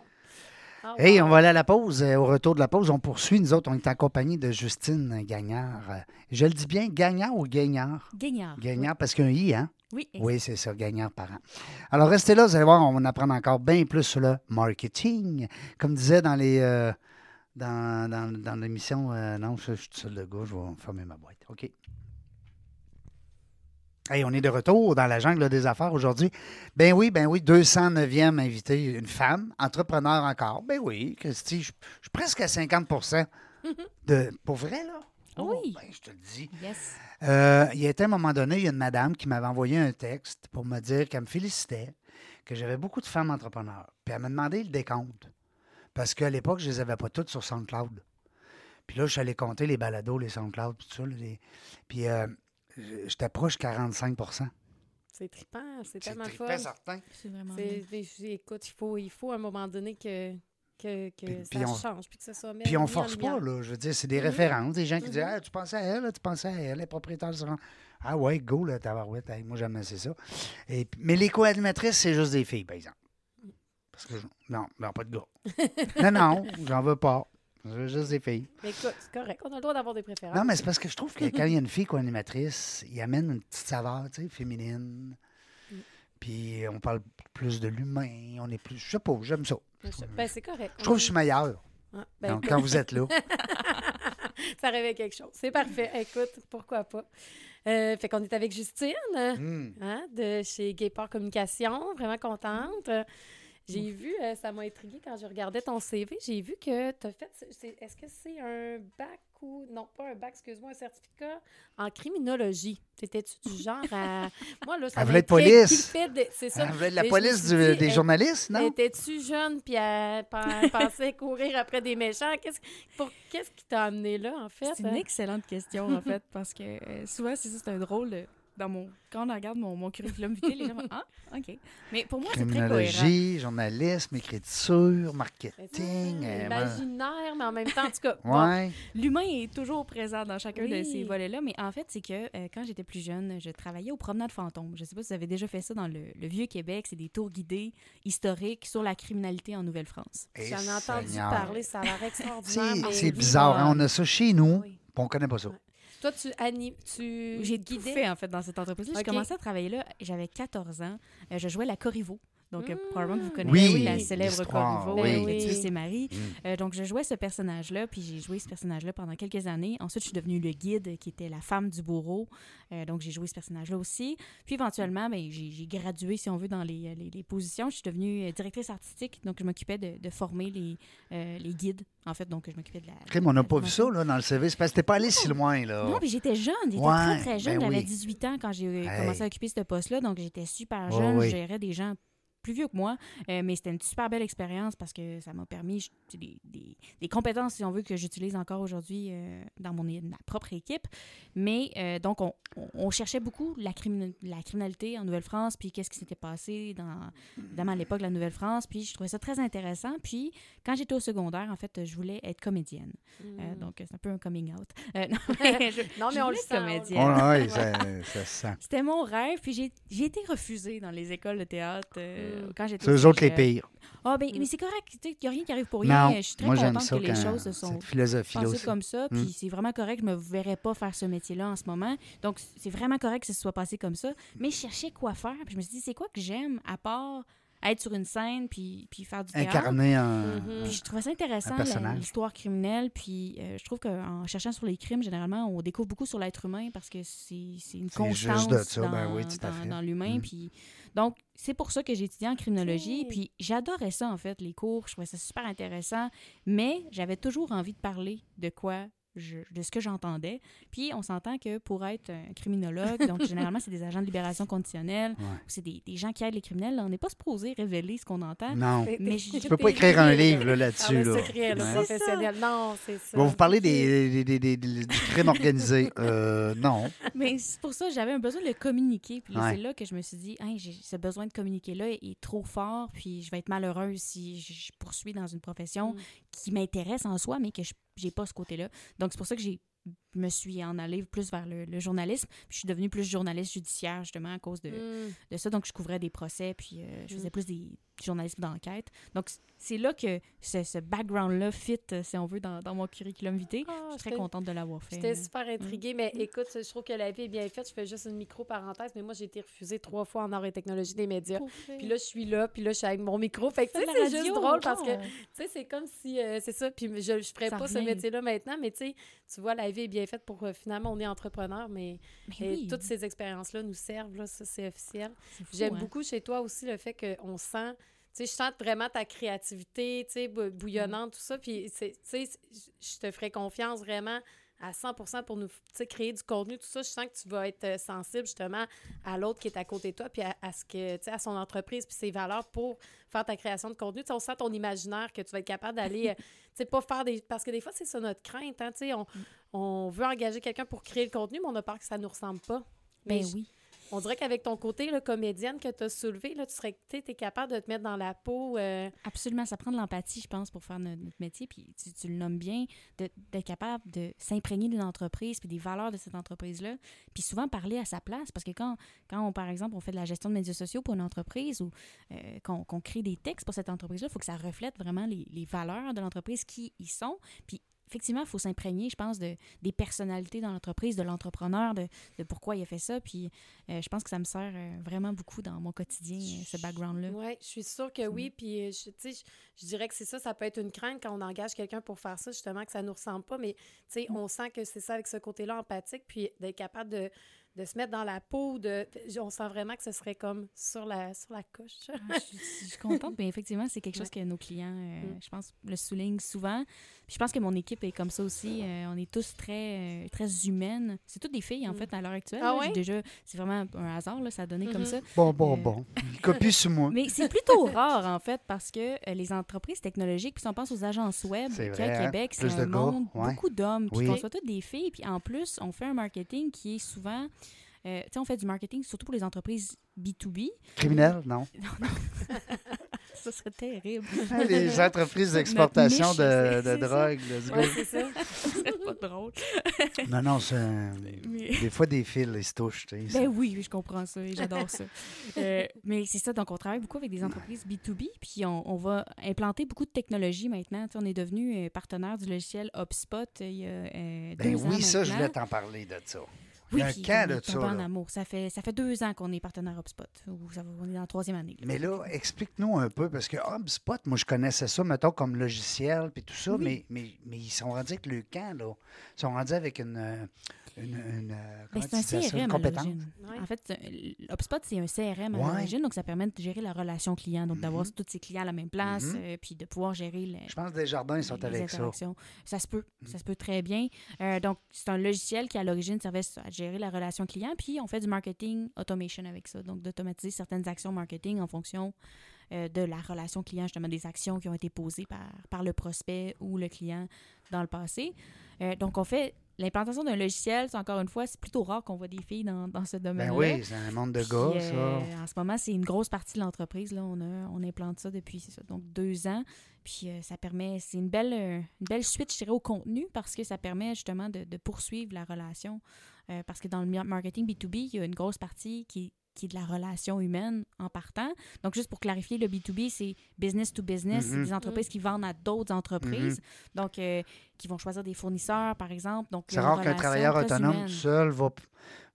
Ah, Hey, on va aller à la pause. Euh, Au retour de la pause, on poursuit. Nous autres, on est accompagnés de Justine Gagnard. Euh, Je le dis bien, Gagnard ou Gagnard? Gagnard. Gagnard, parce qu'il y a un I, hein? Oui. Oui, c'est ça, Gagnard par an. Alors, restez là, vous allez voir, on va en apprendre encore bien plus sur le marketing. Comme disait dans les... euh, dans, dans, dans l'émission, euh, non, je, je suis tout seul de gars, je vais fermer ma boîte. OK. Hey, on est de retour dans la jungle des affaires aujourd'hui. Ben oui, ben oui, 209e invité, une femme, entrepreneur encore. Ben oui, Christy, je, suis presque à 50 de. Pour vrai, là? Oh, Oui. ben, je te le dis. Yes. Euh, il y a été un moment donné, il y a une madame qui m'avait envoyé un texte pour me dire qu'elle me félicitait, que j'avais beaucoup de femmes entrepreneurs. Puis elle m'a demandé le décompte. Parce qu'à l'époque, je les avais pas toutes sur SoundCloud. Puis là, je suis allé compter les balados, les SoundCloud, tout ça. les- Puis euh, j'étais proche 45% C'est trippant, c'est C'est tellement trippant, fun. certain. C'est C'est- je- écoute, il faut, il faut à un moment donné que, que, que Puis- ça puis on- change, puis que ça soit Puis on force pas, là. Je veux dire, c'est des Mhm. références, des gens qui Mhm. disent Ah, tu pensais à elle, tu pensais à elle, les propriétaires se rendent. Ah ouais, go, là, tabarouette. Hey, moi, j'aime assez ça. Et, mais les co-animatrices, c'est juste des filles, par exemple. Parce que, je- non, non, pas de gars. non, non, j'en veux pas. Je veux juste des filles. Mais écoute, c'est correct, on a le droit d'avoir des préférences. Non, mais c'est parce que je trouve que quand il y a une fille co-animatrice, il amène une petite saveur, tu sais, féminine. Mm. Puis on parle plus de l'humain, on est plus. Je sais pas, j'aime ça. Je- Ben, c'est correct. Je trouve que je suis meilleur. Ah, ben, Donc, quand vous êtes là. ça réveille quelque chose. C'est parfait. Écoute, pourquoi pas? Euh, fait qu'on est avec Justine, hum. hein, de chez Gayport Communication. Vraiment contente. J'ai vu, euh, ça m'a intriguée quand je regardais ton CV, j'ai vu que tu as fait. Est-ce que c'est un bac ou. Non, pas un bac, excuse-moi, un certificat en criminologie? T'étais-tu du genre à. Moi, là, ça Elle voulait être police. De- C'est ça. Elle voulait de la police suis du- dit, des journalistes, non? Étais-tu jeune puis elle pen- pensait courir après des méchants? Qu'est-ce pour- qu'est-ce qui t'a amené là, en fait? C'est une excellente question, en fait, parce que euh, souvent, c'est ça, c'est un drôle dans mon... Quand on regarde mon, mon curriculum vitae, les gens font « Ah, OK. » Mais pour moi, c'est très cohérent. Criminologie, journalisme, écriture, marketing. euh, Imaginaire, mais en même temps, en tout cas. ouais. bon, Ouais. L'humain est toujours présent dans chacun de ces volets-là, mais en fait, c'est que euh, quand j'étais plus jeune, je travaillais aux promenades fantômes. Je ne sais pas si vous avez déjà fait ça dans le, le Vieux-Québec. C'est des tours guidés historiques sur la criminalité en Nouvelle-France. Eh, J'en ai entendu Seigneur. parler, ça a l'air extraordinaire. C'est bizarre, hein, on a ça chez nous, Oui. puis on connaît pas ça. Ouais. Toi, tu animes, tu J'ai tout fait, en fait, dans cette entreprise-là. J'ai commencé à travailler là, j'avais 14 ans. Euh, je jouais la Corriveau. Donc, euh, Mm. probablement que vous connaissez Oui, la célèbre l'histoire, Corriveau, oui. Ben oui. et Marie. Mm. Euh, donc, je jouais ce personnage-là, puis j'ai joué ce personnage-là pendant quelques années. Ensuite, je suis devenue le guide, qui était la femme du bourreau. Euh, donc, j'ai joué ce personnage-là aussi. Puis, éventuellement, ben, j'ai gradué, si on veut, dans les, les- les positions. Je suis devenue euh, directrice artistique, donc je m'occupais de, de former les, euh, les guides, en fait. Donc, je m'occupais de la... Crime, on n'a pas vu ça là, dans le CV. C'est parce que t'es pas allé si loin. là. Non, puis j'étais jeune, j'étais Ouais, très, très jeune. ben J'avais oui. 18 ans quand j'ai euh, Hey. commencé à occuper ce poste-là, donc j'étais super jeune. oui. Je gérais des gens plus vieux que moi, euh, mais c'était une super belle expérience parce que ça m'a permis des, des- des compétences, si on veut, que j'utilise encore aujourd'hui euh, dans mon, ma propre équipe. Mais euh, donc, on, on- cherchait beaucoup la, la criminalité en Nouvelle-France, puis qu'est-ce qui s'était passé dans, évidemment, à l'époque de la Nouvelle-France. Puis je trouvais ça très intéressant. Puis quand j'étais au secondaire, en fait, je voulais être comédienne. Euh, Mm. donc, c'est un peu un coming out. Euh, non, mais je- non, mais je on le sent. comédienne. Ouais, ça, ça sent. c'était mon rêve, puis j'ai j'ai été refusée dans les écoles de théâtre. Quand j'étais C'est eux autres les pires. Ah, ben, mais c'est correct. Il n'y a rien qui arrive pour rien. Non, Je suis très moi contente ça que les choses se sont pensées comme ça. Mm. Puis c'est vraiment correct. Je me verrais pas faire ce métier-là en ce moment. Donc, c'est vraiment correct que ce soit passé comme ça. Mais je cherchais quoi faire. Puis je me suis dit, c'est quoi que j'aime à part être sur une scène puis, puis faire du théâtre? Incarner un. Mhm. Puis je trouvais ça intéressant, l'histoire criminelle. Puis euh, je trouve qu'en cherchant sur les crimes, généralement, on découvre beaucoup sur l'être humain parce que c'est une constance juste de ça, dans, ben oui, dans- dans l'humain. Mm. Puis, donc, c'est pour ça que j'ai étudié en criminologie. Puis j'adorais ça, en fait, les cours. Je trouvais ça super intéressant. Mais j'avais toujours envie de parler de quoi je- de ce que j'entendais. Puis on s'entend que pour être un criminologue, donc généralement c'est des agents de libération conditionnelle, Ouais. c'est des, des gens qui aident les criminels, là, on n'est pas supposé révéler ce qu'on entend. Non. Mais tu peux pas écrire un livre là, Ah, là-dessus. le là. secret, le Ouais. professionnel. Non, c'est ça. On va vous parler des, des, des- des- des- du crime organisé. Euh, non. Mais c'est pour ça que j'avais un besoin de le communiquer. Puis là, Ouais. c'est là que je me suis dit, Hey, j'ai ce besoin de communiquer-là est, est trop fort, puis je vais être malheureuse si je, je poursuis dans une profession Mm. qui m'intéresse en soi, mais que je j'ai pas ce côté-là. Donc, c'est pour ça que j'ai me suis en allée plus vers le, le journalisme. Puis je suis devenue plus journaliste judiciaire, justement, à cause de, Mm. de ça. Donc, je couvrais des procès, puis euh, je faisais Mm. plus des journalismes d'enquête. Donc, c'est là que ce, ce background-là fit, euh, si on veut, dans, dans mon curriculum vitae. Ah, je suis très contente de l'avoir fait. J'étais super intriguée, mais écoute, je trouve que la vie est bien faite. Je fais juste une micro-parenthèse, mais moi, j'ai été refusée trois fois en arts et technologie des médias. Puis là, je suis là, puis là, je suis avec mon micro. Fait que, tu sais, c'est juste drôle parce que, tu sais, c'est comme si, euh, c'est ça, puis je ne ferais Ça pas ce métier-là maintenant, mais tu sais, tu vois, la vie est bien faite pour, euh, finalement, on est entrepreneur, mais Mais et oui, toutes ces expériences-là nous servent, là, ça, c'est officiel. J'aime hein. beaucoup chez toi aussi le fait qu'on sent, tu sais, je sens vraiment ta créativité, tu sais, bou- bouillonnante, tout ça. Puis, tu sais, je te ferai confiance vraiment à 100% pour nous créer du contenu, tout ça. Je sens que tu vas être euh, sensible justement à l'autre qui est à côté de toi, puis à, à ce que, tu sais, à son entreprise, puis ses valeurs pour faire ta création de contenu. Tu sais, on sent ton imaginaire que tu vas être capable d'aller, euh, tu sais, pas faire des. Parce que des fois, c'est ça notre crainte, hein, tu sais, on, on veut engager quelqu'un pour créer le contenu, mais on a peur que ça nous ressemble pas. Mais Ben oui. On dirait qu'avec ton côté là, comédienne que tu as soulevé, là, tu serais es capable de te mettre dans la peau. euh, Absolument, ça prend de l'empathie, je pense, pour faire notre, métier. Puis tu, le nommes bien, d'être capable de s'imprégner d'une entreprise puis des valeurs de cette entreprise-là. Puis souvent parler à sa place, parce que quand, quand on, par exemple, on fait de la gestion de médias sociaux pour une entreprise ou euh, qu'on qu'on crée des textes pour cette entreprise-là, il faut que ça reflète vraiment les, les valeurs de l'entreprise qui y sont. Puis effectivement, il faut s'imprégner, je pense, de, des personnalités dans l'entreprise, de l'entrepreneur, de, de pourquoi il a fait ça. Puis euh, je pense que ça me sert euh, vraiment beaucoup dans mon quotidien, euh, ce background-là. Oui, je suis sûre que oui. Puis, euh, je, tu sais, je, je dirais que c'est ça, ça peut être une crainte quand on engage quelqu'un pour faire ça, justement, que ça ne nous ressemble pas. Mais, tu sais, on sent que c'est ça avec ce côté-là empathique, puis d'être capable de, de se mettre dans la peau. De, on sent vraiment que ce serait comme sur la, sur la couche. Ah, je, suis- je suis contente, mais effectivement, c'est quelque chose que nos clients, euh, Mm. je pense, le soulignent souvent. Puis je pense que mon équipe est comme ça aussi. Euh, on est tous très, euh, très humaines. C'est toutes des filles, en Mm. fait, à l'heure actuelle. Ah là. ouais? J'ai déjà, c'est vraiment un hasard, là, ça a donné comme Mhm. ça. Bon, bon, Euh, bon. Copie sur moi. Mais c'est plutôt rare, en fait, parce que euh, les entreprises technologiques, puis si on pense aux agences web, vrai, à hein? Québec, c'est Plus de un monde, ouais. beaucoup d'hommes, puis Oui. qu'on soit toutes des filles. Puis en plus, on fait un marketing qui est souvent... euh, tu sais, on fait du marketing surtout pour les entreprises B2B. Criminel, non? Ça serait terrible. Les entreprises d'exportation de, c'est- de c'est drogue. Oui, c'est ça. Serait pas drôle. Non, non, c'est Mais- Des fois, des fils, ils se touchent. tu sais. Ben oui, oui, je comprends ça et j'adore ça. Euh, mais c'est ça, donc on travaille beaucoup avec des entreprises B2B, puis on, on va implanter beaucoup de technologies maintenant. Tu sais, on est devenu euh, partenaire du logiciel HubSpot euh, il y a euh, Ben deux ans oui, ça, je voulais t'en parler de ça. Oui, un camp de ça, en là. amour. Ça fait, ça fait deux ans qu'on est partenaire HubSpot. Ou ça on est dans la troisième année. là. Mais là, explique-nous un peu, parce que HubSpot, moi, je connaissais ça, mettons, comme logiciel, puis tout ça, Oui. mais, mais, mais ils sont rendus avec le camp, là. Ils sont rendus avec une. Euh, une, une, euh, Ben, c'est un une CRM à compétence? l'origine. Ouais. En fait, c'est- HubSpot, c'est un CRM à Ouais. l'origine, donc ça permet de gérer la relation client, donc d'avoir Mhm. tous ses clients à la même place, Mhm. euh, puis de pouvoir gérer le, Je pense que Desjardins, ils sont les avec ça. Ça se peut, Mm. ça se peut très bien. Euh, donc, c'est un logiciel qui, à l'origine, servait à gérer la relation client, puis on fait du marketing automation avec ça, donc d'automatiser certaines actions marketing en fonction euh, de la relation client, justement des actions qui ont été posées par, par le prospect ou le client dans le passé. Euh, donc, on fait l'implantation d'un logiciel, c'est encore une fois, c'est plutôt rare qu'on voit des filles dans, dans ce domaine-là. Ben oui, c'est un monde de Puis, gars, euh, ça. en ce moment, c'est une grosse partie de l'entreprise. Là. On, a, on implante ça depuis ça, donc deux ans. Puis euh, ça permet, c'est une belle, euh, une belle suite, je dirais, au contenu parce que ça permet justement de, de poursuivre la relation. Euh, parce que dans le mar- marketing B2B, il y a une grosse partie qui est qui est de la relation humaine en partant. Donc, juste pour clarifier, le B2B, c'est business to business. Mhm. des entreprises qui vendent à d'autres entreprises. Donc, euh, qui vont choisir des fournisseurs, par exemple. C'est rare qu'un travailleur autonome humaine. seul va,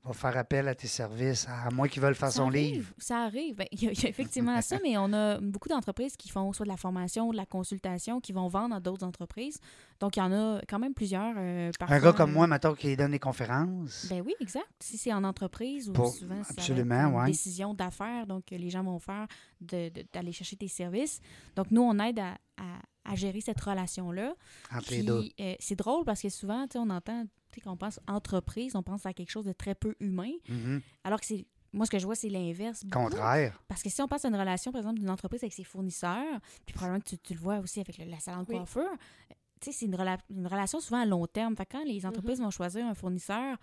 va faire appel à tes services, à moins qu'ils veulent faire Ça son arrive, livre. Ça arrive. Ben, Il y, a- il y a effectivement ça, mais on a beaucoup d'entreprises qui font soit de la formation, de la consultation, qui vont vendre à d'autres entreprises. Donc, il y en a quand même plusieurs. euh, Un gars comme euh, moi, maintenant, qui donne des conférences. Ben oui, exact. Si c'est en entreprise ou Pour- souvent absolument, une ouais. décision d'affaires, donc les gens vont faire de- de- d'aller chercher tes services. Donc nous, on aide à, à- à gérer cette relation-là. entre les deux. euh, c'est drôle parce que souvent, tu sais, on entend, quand on pense entreprise, on pense à quelque chose de très peu humain, Mhm. alors que c'est moi, ce que je vois, c'est l'inverse. beaucoup. Contraire. Parce que si on passe à une relation, par exemple, d'une entreprise avec ses fournisseurs, puis probablement que tu, tu le vois aussi avec le- la salon de Oui. sais, c'est une, rela- une relation souvent à long terme. Fait que quand les entreprises vont choisir un fournisseur,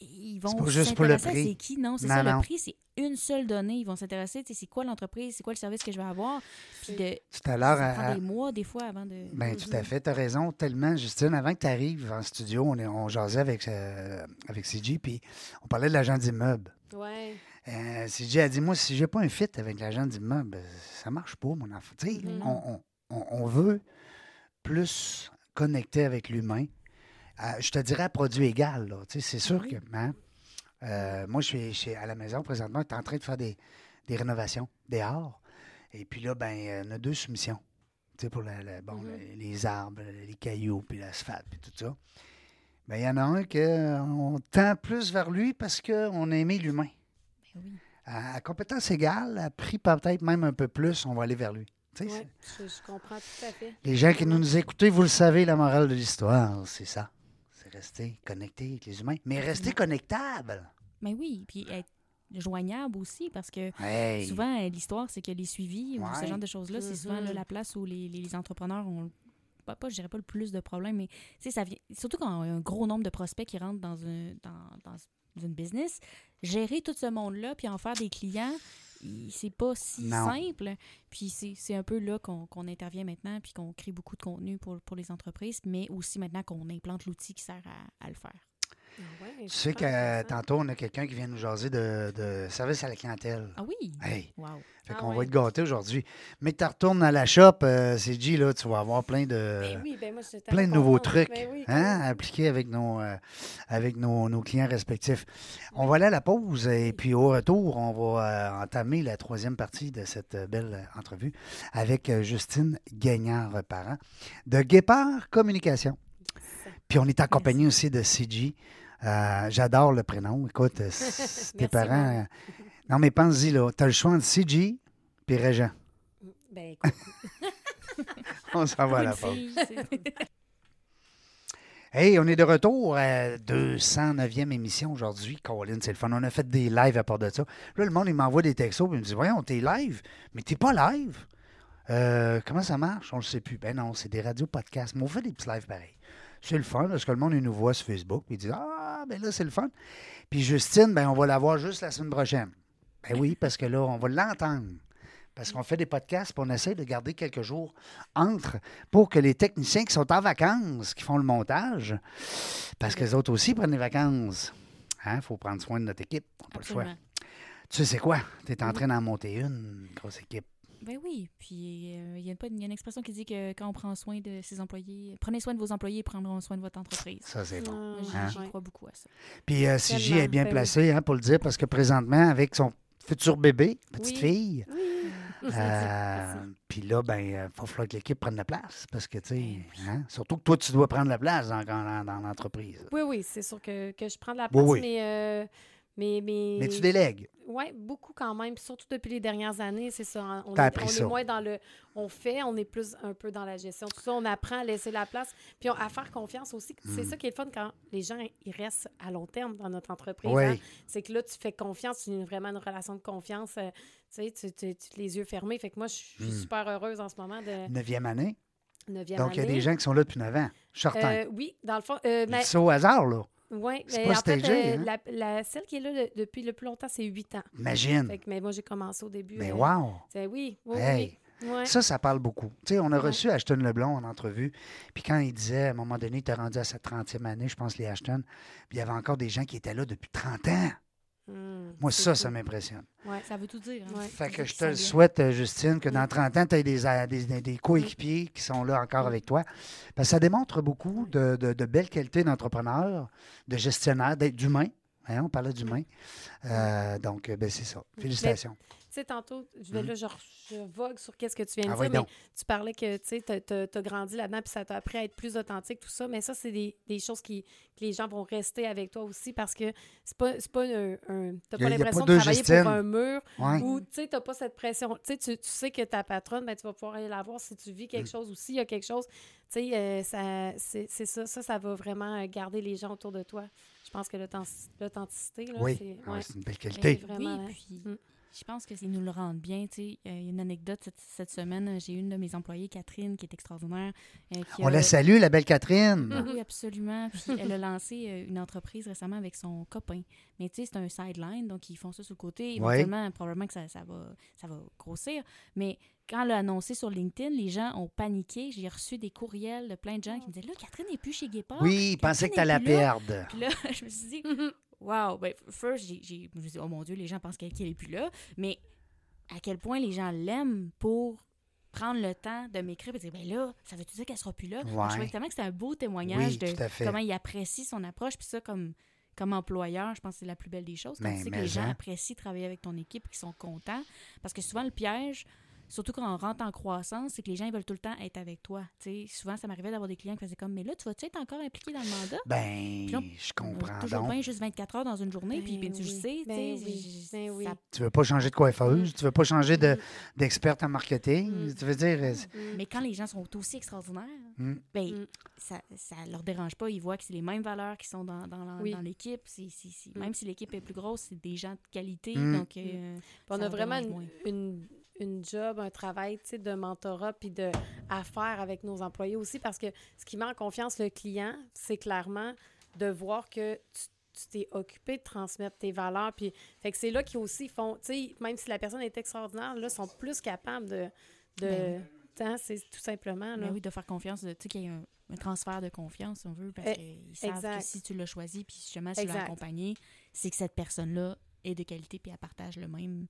ils vont pas juste pour le s'intéresser à prix. c'est qui, non, c'est ça, non. le prix, c'est une seule donnée. Ils vont s'intéresser, c'est quoi l'entreprise, c'est quoi le service que je vais avoir? Puis de, Tout à l'heure, ça à- prend à- des mois, des fois, avant de... Ben, tout à fait, tu as raison, tellement, Justine. Avant que tu arrives en studio, on, est, on jasait avec, euh, avec CJ, puis on parlait de l'agent d'immeuble. Ouais. Euh, CJ a dit Moi, si j'ai pas un fit avec l'agent d'immeuble, ça marche pas, mon enfant. Tu sais, Mhm. on- on- on veut plus connecter avec l'humain. Je te dirais à produit égal. là. Tu sais, C'est sûr Oui. que. hein, euh, moi, je suis, je suis à la maison présentement, tu es en train de faire des, des rénovations dehors. Et puis là, ben, euh, on a deux soumissions. Tu sais, pour la- la- bon, Mhm. les, les arbres, les cailloux, puis l'asphalte, puis tout ça. Ben, il y en a un qu'on tend plus vers lui parce qu'on a aimé l'humain. Ben oui. À, à compétence égale, à prix peut-être même un peu plus, on va aller vers lui. Tu sais, Ouais, je, je comprends tout à fait. Les gens qui nous, nous écoutez, vous le savez, la morale de l'histoire, c'est ça. Rester connecté avec les humains, mais rester connectable. Ben oui, puis être joignable aussi, parce que Hey. Souvent, euh, l'histoire, c'est que les suivis ou ce genre de choses-là, c'est souvent Mhm. là, la place où les, les entrepreneurs ont, pas, pas, je dirais pas le plus de problèmes, mais tu sais, ça vient, surtout quand a un gros nombre de prospects qui rentrent dans, un, dans, dans une business, gérer tout ce monde-là, puis en faire des clients, c'est pas si Non. simple. Puis c'est un peu là qu'on intervient maintenant, puis qu'on crée beaucoup de contenu pour, pour les entreprises, mais aussi maintenant qu'on implante l'outil qui sert à, à le faire. Ah ouais, Tu sais que tantôt, on a quelqu'un qui vient nous jaser de, de service à la clientèle. Ah oui! Hey, Wow! fait Ah qu'on va être gâtés aujourd'hui. Mais tu retournes à la shop, euh, c'est G, là, tu vas avoir plein de... Ben oui, ben moi, plein de nouveaux trucs Ben oui, hein, à appliquer avec, nos, euh, avec nos, nos clients respectifs. On va aller à la pause et puis au retour, on va euh, entamer la troisième partie de cette euh, belle entrevue avec Justine Gagnard-Parent de Guépard Communication. Puis on est accompagné aussi de CG. Euh, J'adore le prénom. Écoute, euh, tes parents. euh, non, mais pense-y, là. Tu as le choix entre CG puis Régent. Ben écoute, On s'en va à la c'est- Hey, on est de retour à 209e émission aujourd'hui. Colin, c'est le fun. On a fait des lives à part de ça. Là, le monde, il m'envoie des textos et il me dit Voyons, t'es live, mais t'es pas live? Euh, comment ça marche? On le sait plus. Ben non, c'est des radios podcasts. Mais on fait des petits lives pareils. C'est le fun parce que le monde, il nous voit sur Facebook puis il dit Ah, ben là, c'est le fun. Puis Justine, ben on va la voir juste la semaine prochaine. Ben oui, parce que là, on va l'entendre. Parce qu'on fait des podcasts, puis on essaie de garder quelques jours entre pour que les techniciens qui sont en vacances, qui font le montage, parce que les autres aussi prennent des vacances. Il faut prendre soin de notre équipe. On n'a pas le choix. Tu sais, quoi? Tu es en train d'en monter une grosse équipe. Ben oui, puis euh, il y, a pas- il y a une expression qui dit que quand on prend soin de ses employés, prenez soin de vos employés, ils prendront soin de votre entreprise. Ça, c'est bon. Moi, j'y- Hein? j'y crois beaucoup à ça. Puis euh, CJ Tellement, est bien ben oui. placé hein, pour le dire, parce que présentement, avec son futur bébé, petite Oui. fille, oui. euh, puis là, ben, il va falloir que l'équipe prenne la place. Parce que, tu sais, hein, surtout que toi, tu dois prendre la place dans, dans- dans l'entreprise. Oui, oui, c'est sûr que, que je prends de la Oui, place, oui. mais, euh, mais, mais... Mais tu délègues. Oui, beaucoup quand même. Surtout depuis les dernières années, c'est ça. On, T'as est, appris on ça. est moins dans le. On fait, on est plus un peu dans la gestion. Tout ça, on apprend à laisser la place. Puis on- à faire confiance aussi. C'est ça qui est le fun quand les gens ils restent à long terme dans notre entreprise. Oui. hein. C'est que là, tu fais confiance, tu as vraiment une relation de confiance. euh, tu sais, tu, tu, tu- les yeux fermés. Fait que moi, je suis Hmm. super heureuse en ce moment de Neuvième année. 9e Donc, il y a année. des gens qui sont là depuis 9 ans. Je suis certain. Euh, oui, dans le fond. euh, mais- ça au hasard, là. C'est mais pas en fait, stagé, euh, hein? la, la- celle qui est là le- depuis le plus longtemps, c'est 8 ans. Imagine. Fait que, mais moi, j'ai commencé au début. Mais wow! oui, oui, Hey. oui. Ouais. Ça, ça parle beaucoup. Tu sais, on a Ouais. reçu Ashton Leblond en entrevue. Puis quand il disait, à un moment donné, il était rendu à sa 30e année, je pense, les Ashton, puis il y avait encore des gens qui étaient là depuis 30 ans. Hum, Moi, ça, cool. ça m'impressionne. Ouais. Ça veut tout dire. hein. Ouais. Fait que je te le souhaite, euh, Justine, que dans Mm. 30 ans, tu aies des, a- des, des- des coéquipiers qui sont là encore avec toi. Parce que ça démontre beaucoup de, de- de belles qualités d'entrepreneur, de gestionnaire, d'être d'humain. Hein, on parlait d'humain. Euh, donc, euh, ben, c'est ça. Félicitations. Tu sais, tantôt, je, vais, Mhm. là, je, je vogue sur qu'est-ce que tu viens de Ah, dire, oui, mais tu parlais que tu as, grandi là-dedans, puis ça t'a appris à être plus authentique, tout ça. Mais ça, c'est des, des choses qui, que les gens vont rester avec toi aussi parce que c'est pas, c'est pas un. un t'as pas l'impression de travailler Justine. pour un mur Ouais. ou tu sais, t'as pas cette pression. Tu sais, tu sais que ta patronne, ben, tu vas pouvoir aller la voir si tu vis quelque Mm. chose ou s'il y a quelque chose. Tu sais, euh, ça, c'est, c'est ça. Ça, ça va vraiment euh, garder les gens autour de toi. Je pense que l'authentic- l'authenticité, là, Oui, c'est. Ah, ouais. c'est une belle qualité. Vraiment, oui, puis. Je pense que nous le rendre bien. tu sais. Euh, Il y a une anecdote cette, cette semaine. J'ai une de mes employées, Catherine, qui est extraordinaire. euh, qui On a- la salue, la belle Catherine. Mm. Oui, absolument. Puis elle a lancé euh, une entreprise récemment avec son copain. Mais tu sais, c'est un sideline, donc ils font ça sur le côté. Probablement que ça, ça va, ça va grossir. Mais quand elle l'a annoncé sur LinkedIn, les gens ont paniqué. J'ai reçu des courriels de plein de gens qui me disaient Là, Catherine n'est plus chez Guépard. Oui, il pensait que tu allais la perdre. Puis là, je me suis dit Wow, ben, first, je me suis dit, oh mon Dieu, les gens pensent qu'elle n'est plus là. Mais à quel point les gens l'aiment pour prendre le temps de m'écrire et dire, ben là, ça veut-tu dire qu'elle sera plus là? Ouais. Je trouvais tellement que c'était un beau témoignage Oui, de comment il apprécie son approche. Puis ça, comme, comme employeur, je pense que c'est la plus belle des choses. Quand Mais- tu sais que les gens hein. apprécient travailler avec ton équipe et qu'ils sont contents. Parce que souvent, le piège, surtout quand on rentre en croissance, c'est que les gens ils veulent tout le temps être avec toi. Tu sais, souvent, ça m'arrivait d'avoir des clients qui faisaient comme, mais là, tu vas-tu être encore impliqué dans le mandat? Ben, là, je comprends toujours donc. juste 24 heures dans une journée, puis tu sais, tu ben sais, oui, j- ben oui. ça- Tu veux pas changer de coiffeuse, tu veux pas changer de- Mm. d'experte en marketing. Mm. Tu veux dire, Mm. Mais quand les gens sont aussi extraordinaires, Mm. ben, Mm. ça, ça leur dérange pas. Ils voient que c'est les mêmes valeurs qui sont dans, dans, l'équipe. Mm. Même si l'équipe est plus grosse, c'est des gens de qualité. Mm. Donc, euh, on a vraiment une, une job, un travail de mentorat puis de à faire avec nos employés aussi parce que ce qui met en confiance le client, c'est clairement de voir que tu tu t'es occupé de transmettre tes valeurs. Puis, fait que c'est là qu'ils aussi font, tu sais, même si la personne est extraordinaire, là, sont plus capables de. de hein, c'est tout simplement. Là. ben oui, de faire confiance, de- tu sais, qu'il y ait un, un transfert de confiance, si on veut, parce Eh, qu'ils savent exact. que si tu l'as choisi, puis justement, si tu l'as accompagné, c'est que cette personne-là est de qualité, puis elle partage le même,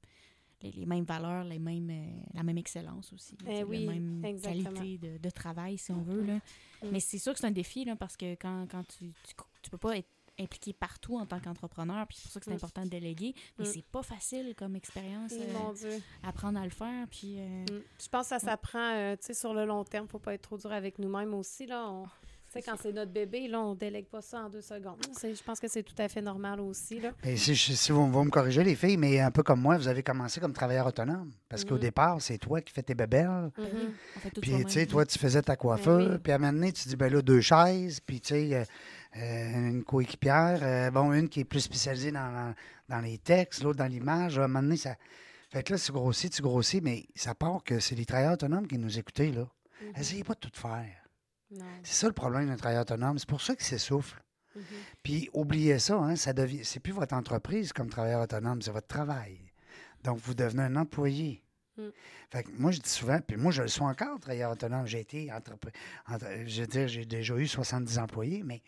les, les mêmes valeurs, les mêmes, euh, la même excellence aussi. Eh oui, la même exactement. qualité de, de travail, si on veut. Là. Mm. Mais c'est sûr que c'est un défi, là, parce que quand, quand tu, tu, tu peux pas être impliqué partout en tant qu'entrepreneur, puis c'est pour ça que c'est Mm. important de déléguer, mais Mm. c'est pas facile comme expérience Eh, euh, mon Dieu. apprendre à le faire, puis... euh, Mm. Je pense que ça s'apprend, euh, tu sais, sur le long terme. faut pas être trop dur avec nous-mêmes aussi, là. On- Tu sais, quand c'est notre bébé, là, on délègue pas ça en deux secondes. Je pense que c'est tout à fait normal aussi, là. Ben, si, vous, vous me corrigez, les filles, mais un peu comme moi, vous avez commencé comme travailleur autonome. Parce qu'au Mhm. départ, c'est toi qui fais tes bébelles. ben Mhm. on fait tout Puis, tu sais, toi, tu faisais ta coiffure. Ben oui. Puis, à un moment donné, tu dis, ben là, deux chaises. Puis, tu sais, euh, une coéquipière. euh, bon, une qui est plus spécialisée dans, la- dans les textes, l'autre dans l'image. À un moment donné, ça. Fait que là, tu grossis, tu grossis, mais ça part que c'est les travailleurs autonomes qui nous écoutaient, là. Mhm. Essayez pas de tout faire. C'est ça le problème d'un travailleur autonome. C'est pour ça qu'il s'essouffle. Mhm. Puis oubliez ça, hein, ça devient, c'est plus votre entreprise comme travailleur autonome, c'est votre travail. Donc vous devenez un employé. Mm. Fait que moi je dis souvent, puis moi je le suis encore travailleur autonome. J'ai été entreprise, je veux dire, j'ai déjà eu 70 employés, mais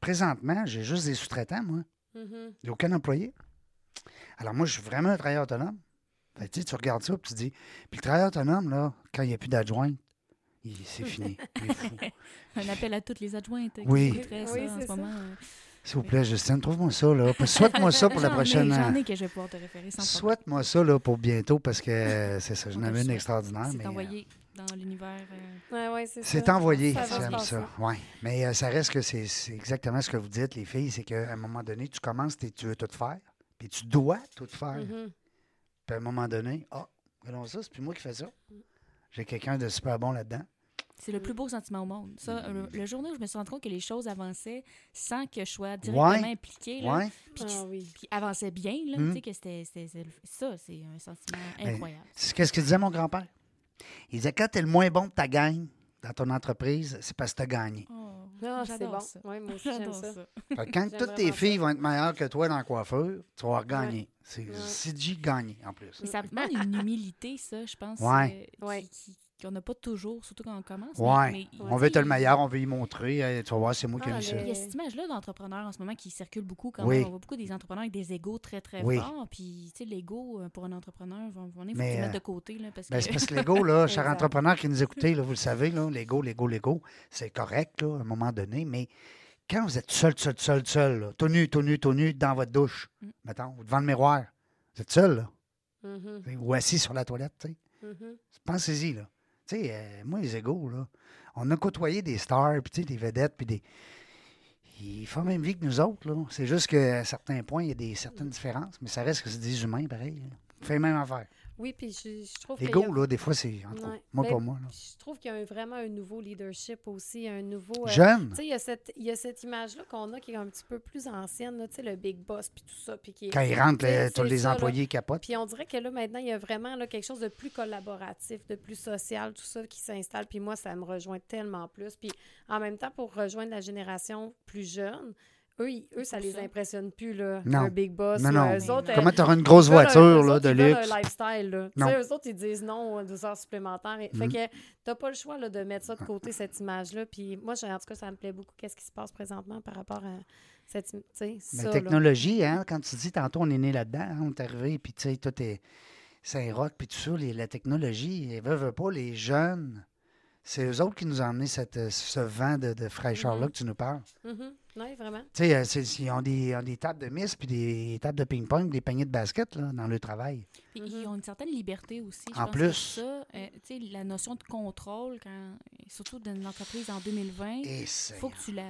présentement j'ai juste des sous-traitants moi, Mhm. j'ai aucun employé. Alors moi je suis vraiment un travailleur autonome. Fait que, tu sais, tu regardes ça puis tu dis, puis le travailleur autonome là, quand il n'y a plus d'adjointe, c'est fini. Un appel à toutes les adjointes qui Oui. ça Oui, en ce ça. moment. euh. S'il vous plaît, Justine, trouve-moi ça là. Souhaite-moi ça pour la prochaine. J'en euh, ai que je vais pouvoir te référer sans problème. Souhaite-moi ça là, pour bientôt parce que euh, c'est ça, j'en avais une extraordinaire. C'est mais, envoyé dans l'univers. euh, Ouais, ouais, c'est ça. C'est envoyé, j'aime ça. Ouais. Mais euh, ça reste que c'est exactement ce que vous dites, les filles, c'est qu'à un moment donné, tu commences, t'es- tu veux tout faire, puis tu dois tout faire. Mhm. Puis à un moment donné, ah, regardons ça, c'est plus moi qui fais ça. J'ai quelqu'un de super bon là-dedans. C'est le plus beau sentiment au monde. Ça, Mm. le, le jour où je me suis rendu compte que les choses avançaient sans que je sois directement Ouais. impliquée, là, Ouais. puis, Ah oui. puis avançait bien, là, Mm. tu sais, que c'était, ça, c'est un sentiment Ben, incroyable. C'est ce que disait mon grand-père. Il disait quand tu es le moins bon de ta gang dans ton entreprise, c'est parce que tu as gagné. Oh, Ah, c'est bon. ça. Ouais, moi aussi, j'aime ça. ça. Quand toutes tes filles ça. vont être meilleures que toi dans la coiffure, tu vas avoir gagné. C'est Ouais. CG gagné en plus. Mais ça demande une humilité, ça, je pense, Ouais. euh, Ouais. qui, qui- qu'on n'a pas toujours, surtout quand on commence. Ouais. mais- mais, On veut te le meilleur, on veut y montrer. Hey, tu vas voir, c'est moi qui ai Ah, eu ça. Il y a cette image-là d'entrepreneurs en ce moment qui circule beaucoup quand Oui. même. On voit beaucoup des entrepreneurs avec des égaux très, très Oui. forts. Puis, tu sais, l'ego euh, pour un entrepreneur, il faut que Mais, tu euh, de côté. Là, parce Ben, que... c'est parce que l'ego, là, cher Exact. entrepreneur qui nous écoutez, là, vous le savez, là, l'ego, l'ego, l'ego, c'est correct, là, à un moment donné, mais quand vous êtes seul, seul, seul, seul, là, tout nu, tout nu, tout nu, dans votre douche, Mm. mettons, ou devant le miroir, vous êtes seul, là, Mhm, ou assis sur la toilette, tu sais. mhm. Pensez-y, là. Tu sais, euh, moi, les égaux, là, on a côtoyé des stars, puis des vedettes, puis des... Ils font la même vie que nous autres, là. C'est juste qu'à certains points, il y a des certaines différences, mais ça reste que c'est des humains, pareil. là. Fait la même affaire. Oui, puis je, je trouve a- L'ego, là, des fois, c'est... Ouais. Moi, Ben, pas moi, là. Je trouve qu'il y a un- vraiment un nouveau leadership aussi, un nouveau... euh, Jeune, Tu sais, il y a cette, il cette image-là qu'on a qui est un petit peu plus ancienne, tu sais, le big boss, puis tout ça, puis qui quand ils rentrent, C'est- les- tous les ça, là. employés capotent. Puis on dirait que là, maintenant, il y a vraiment là, quelque chose de plus collaboratif, de plus social, tout ça qui s'installe. Puis moi, ça me rejoint tellement plus. Puis en même temps, pour rejoindre la génération plus jeune, eux, eux ça les impressionne plus, là, Non. un big boss. Non, là. non. Eux autres, Comment euh, tu auras une grosse un- voiture là, autres, de luxe? un lifestyle, là. Non. eux autres, ils disent non aux deux heures supplémentaires. Et- Fait Mhm. que t'as pas le choix là, de mettre ça de côté, cette image-là. Puis moi, en tout cas, ça me plaît beaucoup. Qu'est-ce qui se passe présentement par rapport à cette... im- Tu sais, Mais ça, là. technologie, hein, quand tu dis tantôt, on est né là-dedans, hein, on est arrivé, puis tu sais, tout est Saint-Roch, puis tout ça, les- la technologie, ils veulent, veulent pas, les jeunes, c'est eux autres qui nous ont amené cette, ce vent de, de fraîcheur-là Mhm. que tu nous parles. Mhm. Oui, vraiment. Tu sais, euh, ils ont des, ont des tables de miss, puis des tables de ping-pong, des paniers de basket là, dans le travail. Puis Mhm. Ils ont une certaine liberté aussi. Je En pense que plus. ça, euh, tu sais, la notion de contrôle, quand, surtout dans une entreprise en 2020, il faut que tu la.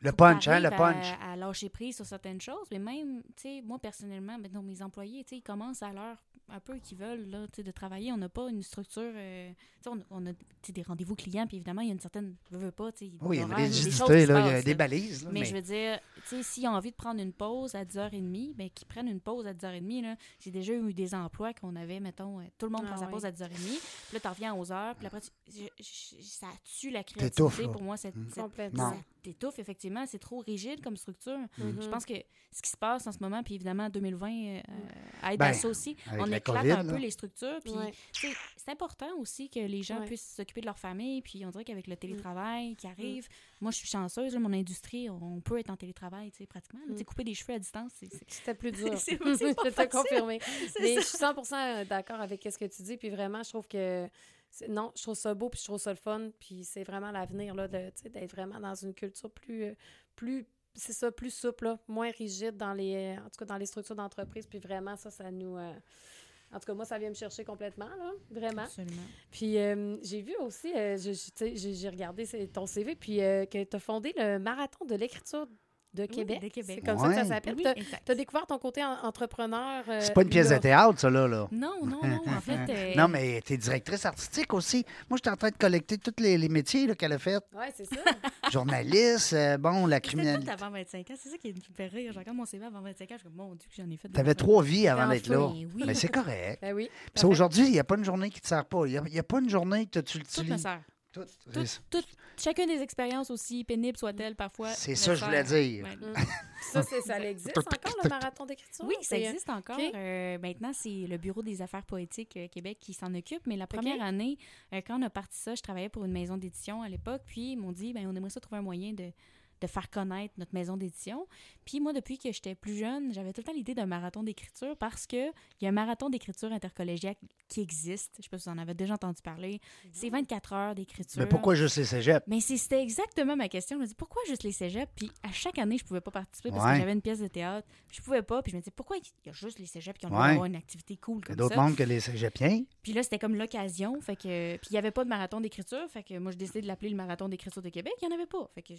le punch, hein, le punch. À, à lâcher prise sur certaines choses. Mais même, tu sais, moi, personnellement, maintenant, mes employés, tu sais, ils commencent à l'heure un peu qu'ils veulent, là, tu sais, de travailler. On n'a pas une structure. euh, tu sais, on, on a tu sais, des rendez-vous clients, puis évidemment, il y a une certaine. Veux, veux pas, tu sais. Oui, il y a une rigidité, qui il y a des là. balises. là, Mais, mais- je veux dire, tu sais, s'ils ont envie de prendre une pause à 10h30, ben, qu'ils prennent une pause à 10h30. Là. J'ai déjà eu des emplois qu'on avait, mettons, euh, tout le monde Ah prend sa pause à 10h30. Puis là, t'en reviens à 11h. Puis après, tu- je- je- ça tue la créativité pour moi. Cette, Mm. cette- Complètement. ça t'étouffe, effectivement. C'est trop rigide comme structure. Mhm. Je pense que ce qui se passe en ce moment, puis évidemment, 2020 euh, aide Ben, à ça aussi. On éclate COVID, un là. peu les structures. Puis Ouais. c'est important aussi que les gens Ouais. puissent s'occuper de leur famille. Puis on dirait qu'avec le télétravail Mm. qui arrive, moi, je suis chanceuse. là, mon industrie, on peut être en télétravail, tu sais, pratiquement. là. Mm. couper des cheveux à distance, c'est... C'était plus dur. C'est- je te confirmer. Mais ça. je suis 100% d'accord avec ce que tu dis. Puis vraiment, je trouve que. c'est- Non, je trouve ça beau, puis je trouve ça le fun. Puis c'est vraiment l'avenir, là, d'être vraiment dans une culture plus. euh, plus c'est ça, plus souple, là, moins rigide dans les, en tout cas dans les structures d'entreprise. Puis vraiment, ça, ça nous. euh, en tout cas, moi, ça vient me chercher complètement, là, vraiment. Absolument. Puis euh, j'ai vu aussi, euh, j'ai regardé ton CV, puis euh, que tu as fondé le Marathon de l'écriture de Québec. de Québec. C'est comme ça que ça s'appelle. Oui, Tu as découvert ton côté en- entrepreneur. euh, C'est pas une pièce là? de théâtre, ça, là. là. Non, non, non. En fait... euh, Non, mais tu es directrice artistique aussi. Moi, j'étais en train de collecter tous les, les métiers qu'elle a fait. Oui, c'est ça. Journaliste, euh, bon, la C'était tout criminalité. avant 25 ans. C'est ça qui me fait rire. J'ai encore mon CV avant 25 ans. Je suis comme, mon Dieu, que j'en ai fait. de Tu avais trois vies avant d'être là. Oui. Mais c'est correct. ben oui. Aujourd'hui, il n'y a pas une journée qui ne te sert pas. Il n'y a, pas une journée que tu me l'utilises. Tout. Toutes- C'est- toutes- chacune des expériences, aussi pénibles soient-elles parfois. C'est ça que je voulais dire. Ouais. Mm. Ça, c'est- ça existe encore, le marathon d'écriture? Oui, ça C'est- existe encore. Euh, maintenant, c'est le Bureau des affaires poétiques euh, Québec qui s'en occupe. Mais la première année, euh, quand on a parti ça, je travaillais pour une maison d'édition à l'époque. Puis ils m'ont dit, ben, on aimerait ça trouver un moyen de, de faire connaître notre maison d'édition. Puis moi, depuis que j'étais plus jeune, j'avais tout le temps l'idée d'un marathon d'écriture parce qu'il y a un marathon d'écriture intercollégiale qui existe. Je sais pas si vous en avez déjà entendu parler. C'est 24 heures d'écriture. Mais pourquoi juste les cégeps? Mais c'était exactement ma question. Je me dis pourquoi juste les cégeps? Puis à chaque année, je pouvais pas participer parce Ouais. que j'avais une pièce de théâtre. Je pouvais pas. Puis je me disais pourquoi il y a juste les cégeps qui ont Ouais. une activité cool Il y a comme d'autres ça? mondes que les cégepiens. Puis là, c'était comme l'occasion. Fait que puis il y avait pas de marathon d'écriture. Fait que moi, j'ai décidé de l'appeler le marathon d'écriture de Québec. Il y en avait pas. Fait que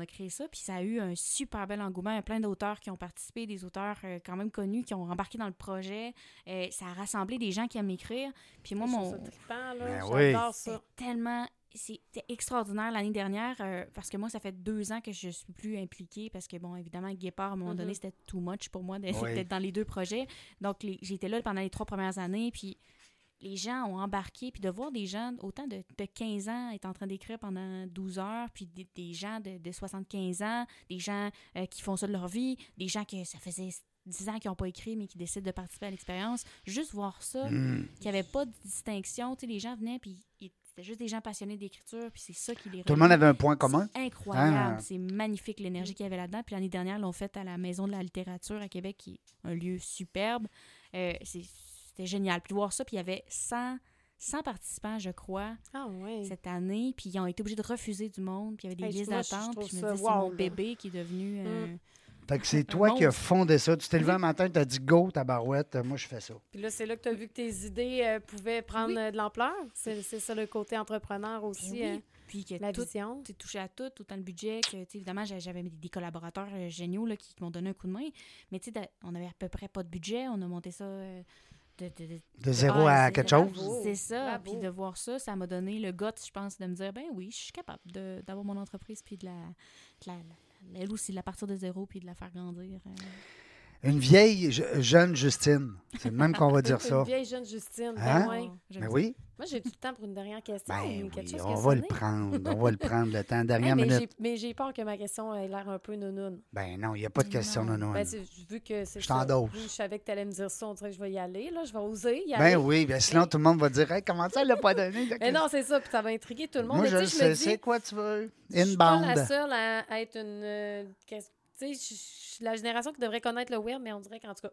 on a créé ça. Puis ça a eu un super bel engouement. Il y a plein d'auteurs qui ont participé, des auteurs euh, quand même connus qui ont embarqué dans le projet. Euh, ça a rassemblé des gens qui aiment écrire. Puis moi, mon. Ben oui. ça. tellement. C'était extraordinaire l'année dernière euh, parce que moi, ça fait deux ans que je suis plus impliquée parce que, bon, évidemment, Guépard, à un moment donné, Mhm. c'était too much pour moi d'être Oui. dans les deux projets. Donc, j'étais là pendant les trois premières années, puis les gens ont embarqué, puis de voir des gens, autant de, de 15 ans, être en train d'écrire pendant 12 heures, puis des, des gens de, de 75 ans, des gens euh, qui font ça de leur vie, des gens que ça faisait 10 ans qui n'ont pas écrit, mais qui décident de participer à l'expérience. Juste voir ça, Hmm. qu'il n'y avait pas de distinction. Tu sais, les gens venaient, puis c'était juste des gens passionnés d'écriture, puis c'est ça qui les Tout le monde avait un point commun? Incroyable. Ah. C'est magnifique l'énergie qu'il y avait là-dedans. Puis l'année dernière, l'ont fait à la Maison de la littérature à Québec, qui est un lieu superbe. Euh, c'est- C'était génial. Puis de voir ça, puis il y avait 100, 100 participants, je crois, Ah, cette année. Puis ils ont été obligés de refuser du monde. Puis il y avait des Hey, listes d'attente. Puis je me dis, wow, c'est mon là. bébé qui est devenu... euh, Mm. Fait que c'est toi qui as fondé ça. Tu t'es levé Oui. un matin, tu as dit go, ta barouette, moi je fais ça. Puis là, c'est là que tu as vu que tes idées euh, pouvaient prendre Oui. euh, de l'ampleur. C'est c'est ça le côté entrepreneur aussi, Ben oui. euh, Puis que la tout vision. tu touché à tout, autant le budget que, tu sais, évidemment, j'a- j'avais des collaborateurs euh, géniaux là, qui, qui m'ont donné un coup de main. Mais tu sais, on avait à peu près pas de budget. On a monté ça euh, de, de- de- De zéro Ah, à quelque bravo. chose? C'est ça. Bravo. Puis de voir ça, ça m'a donné le goût, je pense, de me dire, ben oui, je suis capable de- d'avoir mon entreprise, puis de la, de la- la- elle aussi, de la partir de zéro, puis de la faire grandir. euh. Une vieille je- jeune Justine. C'est le même qu'on va dire Une ça. vieille jeune Justine. ben Hein? ouais. J'aime Mais ça. oui, Moi, j'ai tout le temps pour une dernière question. ben ou quelque oui, chose on va le prendre. On va le prendre le temps. Hey, Dernière mais minute. j'ai- mais j'ai peur que ma question ait l'air un peu nounoun. Ben non, il n'y a pas de question, Non. non. Ben, vu que c'est Je t'endosse. Savais que tu allais me dire ça. On dirait que je vais y aller. Là. Je vais oser y Ben aller. oui, ben sinon tout le monde va dire hey, comment ça, elle l'a pas donné? Mais non, c'est ça. Puis ça va intriguer tout le monde. Moi, mais je sais, C'est quoi tu veux? Je suis pas la seule à, à être une. euh, tu sais, je suis la génération qui devrait connaître le web, mais on dirait qu'en tout cas,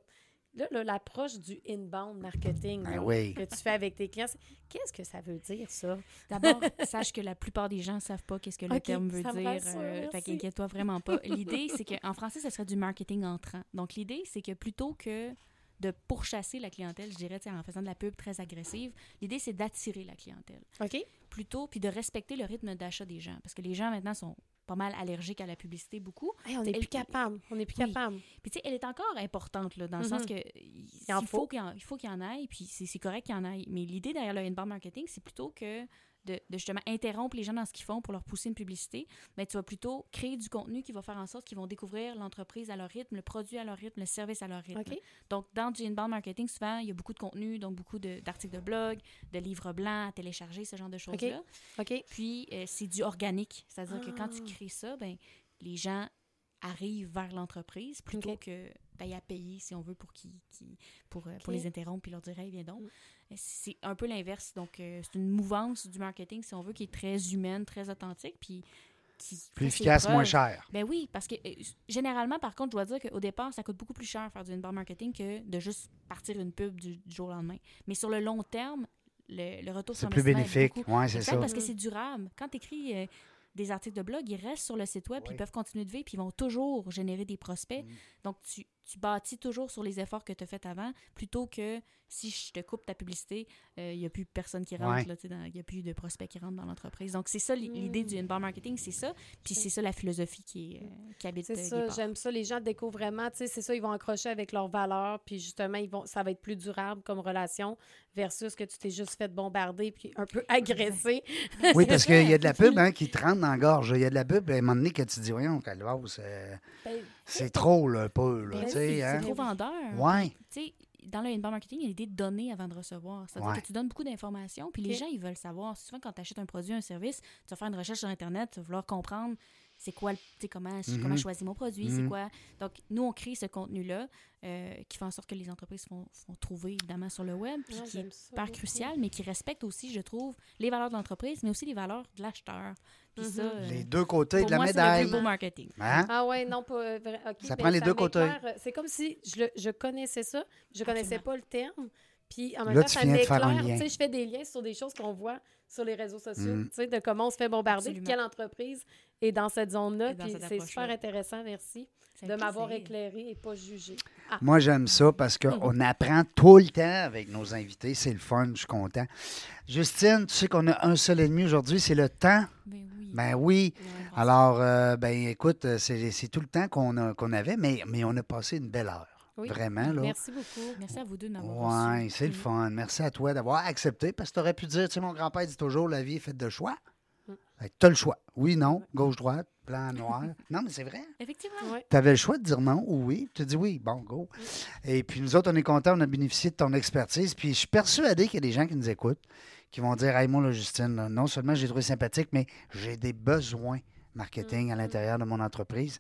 là, là, l'approche du inbound marketing Ben là, oui. que tu fais avec tes clients, qu'est-ce que ça veut dire, ça? D'abord, sache que la plupart des gens ne savent pas qu'est-ce que le Ok, terme veut dire. euh, fait qu'inquiète-toi vraiment pas. L'idée, c'est qu'en français, ça serait du marketing entrant. Donc, l'idée, c'est que plutôt que de pourchasser la clientèle, je dirais, en faisant de la pub très agressive, l'idée, c'est d'attirer la clientèle. OK? Plutôt, puis de respecter le rythme d'achat des gens. Parce que les gens, maintenant, sont pas mal allergiques à la publicité, beaucoup. Hey, on n'est plus capable. On n'est plus Oui. capable. Puis, tu sais, elle est encore importante, là, dans le Mhm. sens que il, faut faut. qu'il y en, il faut qu'il y en aille, puis c'est correct qu'il y en aille. Mais l'idée derrière le inbound marketing, c'est plutôt que de, de justement interrompre les gens dans ce qu'ils font pour leur pousser une publicité, mais tu vas plutôt créer du contenu qui va faire en sorte qu'ils vont découvrir l'entreprise à leur rythme, le produit à leur rythme, le service à leur rythme. Donc, dans du inbound marketing, souvent, il y a beaucoup de contenu, donc beaucoup d'articles de, blog, de livres blancs à télécharger, ce genre de choses-là. Puis, euh, c'est du organique. C'est-à-dire que quand tu Ah. crées ça, ben, les gens arrivent vers l'entreprise plutôt que d'aller à payer, si on veut, pour, qu'ils- qu'ils- pour, euh, pour les interrompre puis leur dire Hey, viens donc. Mm. Euh, C'est un peu l'inverse. Donc, euh, c'est une mouvance du marketing, si on veut, qui est très humaine, très authentique, puis qui. Plus efficace, moins cher. Ben oui, parce que euh, généralement, par contre, je dois dire qu'au départ, ça coûte beaucoup plus cher faire du inbound marketing que de juste partir une pub du, du jour au lendemain. Mais sur le long terme, le, le retour C'est sur plus investissement est bénéfique. Oui, c'est ça. parce que c'est durable. Quand tu écris des articles de blog, ils restent sur le site web, puis Oui. ils peuvent continuer de vivre, puis ils vont toujours générer des prospects. Mhm. Donc, tu, tu bâtis toujours sur les efforts que tu as faits avant, plutôt que si je te coupe ta publicité, euh, il n'y a plus personne qui rentre, Ouais. il n'y a plus de prospects qui rentrent dans l'entreprise. Donc, c'est ça l'i- l'idée Mhm. du inbound marketing, c'est ça. Puis c'est ça la philosophie qui, est, euh, qui habite C'est euh, ça, j'aime ça. Les gens découvrent vraiment, tu sais, c'est ça, ils vont accrocher avec leurs valeurs, puis justement, ils vont, ça va être plus durable comme relation versus que tu t'es juste fait bombarder puis un peu agressé. Oui, parce qu'il y a de la pub hein, qui te rentre dans la gorge. Il y a de la pub, à un moment donné, que tu dis, voyons, Calvas, euh, Ben, c'est trop, là, un peu, là, Ben c'est hein? trop vendeur. Ouais. Tu sais, dans le inbound marketing, il y a l'idée de donner avant de recevoir. C'est-à-dire Ouais. que tu donnes beaucoup d'informations, puis les gens, ils veulent savoir. Souvent, quand tu achètes un produit, un service, tu vas faire une recherche sur Internet, tu vas vouloir comprendre c'est quoi, le- tu sais, comment, Mhm. comment je choisis mon produit, c'est Mhm. quoi. Donc, nous, on crée ce contenu-là euh, qui fait en sorte que les entreprises font, font trouver, évidemment, sur le web, puis ouais, qui est beaucoup. crucial, mais qui respecte aussi, je trouve, les valeurs de l'entreprise, mais aussi les valeurs de l'acheteur. Mhm. ça, euh, Les deux côtés pour de la moi, c'est le médaille. plus beau marketing. Hein? Ah ouais, non, pas euh, vrai. Ça ben, prend les deux côtés. C'est comme si je, le- je connaissais ça, je connaissais Absolument. pas le terme. Puis en même Là, temps, ça m'éclaire. Tu sais, je fais des liens sur des choses qu'on voit sur les réseaux sociaux, Mm. tu sais, de comment on se fait bombarder, Absolument. quelle entreprise est dans cette zone-là. Puis c'est super intéressant, merci, de m'avoir éclairé et pas jugé. Ah, Moi, j'aime ça parce qu'on apprend tout le temps avec nos invités. C'est le fun, je suis content. Justine, tu sais qu'on a un seul ennemi aujourd'hui, c'est le temps. Ben oui. Ben oui. Ouais, Alors, euh, ben écoute, euh, c'est c'est tout le temps qu'on a- qu'on avait, mais, mais on a passé une belle heure. Oui. Vraiment, là. Merci beaucoup. Merci à vous deux de m'avoir Oui, reçu. c'est le Mm. fun. Merci à toi d'avoir accepté parce que tu aurais pu dire, tu sais, mon grand-père dit toujours, la vie est faite de choix. Mm. Tu as le choix. Oui, non, gauche-droite, blanc, noir. non, mais c'est vrai. Effectivement. Ouais. Tu avais le choix de dire non ou oui. Tu dis oui, bon, go. Et puis nous autres, on est contents, on a bénéficié de ton expertise. Puis je suis persuadé qu'il y a des gens qui nous écoutent qui vont dire Hey, moi, là, Justine, là, non seulement j'ai trouvé sympathique, mais j'ai des besoins marketing à l'intérieur de mon entreprise.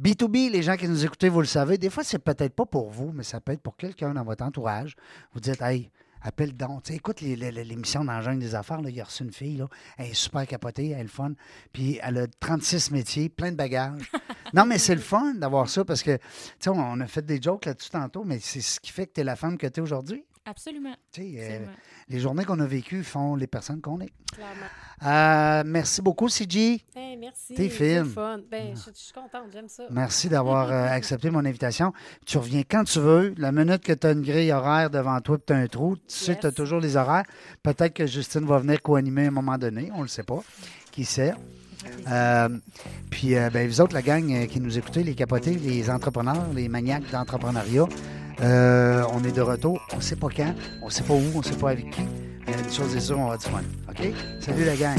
B2B, les gens qui nous écoutez, vous le savez, des fois, c'est peut-être pas pour vous, mais ça peut être pour quelqu'un dans votre entourage. Vous dites, hey, appelle donc. Écoute l'émission dans jungle des affaires. Là, il a reçu une fille. Là. Elle est super capotée, elle est le fun. Puis elle a 36 métiers, plein de bagages. non, mais c'est le fun d'avoir ça parce que, tu sais, on on a fait des jokes là-dessus tantôt, mais c'est ce qui fait que tu es la femme que tu es aujourd'hui. Absolument. Euh, absolument. les journées qu'on a vécues font les personnes qu'on est. Clairement. Euh, merci beaucoup, CG. Hey, merci. T'es fun. Ben, je, je suis contente, j'aime ça. Merci d'avoir euh, accepté mon invitation. Tu reviens quand tu veux. La minute que tu as une grille horaire devant toi et tu as un trou, tu sais que tu as toujours les horaires. Peut-être que Justine va venir co-animer à un moment donné. On ne le sait pas. Qui sait? Euh, puis, euh, ben, vous autres, la gang euh, qui nous écoutez, les capotés, les entrepreneurs, les maniaques d'entrepreneuriat, euh, on est de retour. On sait pas quand, on sait pas où, on sait pas avec qui. Mais une chose est sûre, on va du fun. OK? Salut la gang.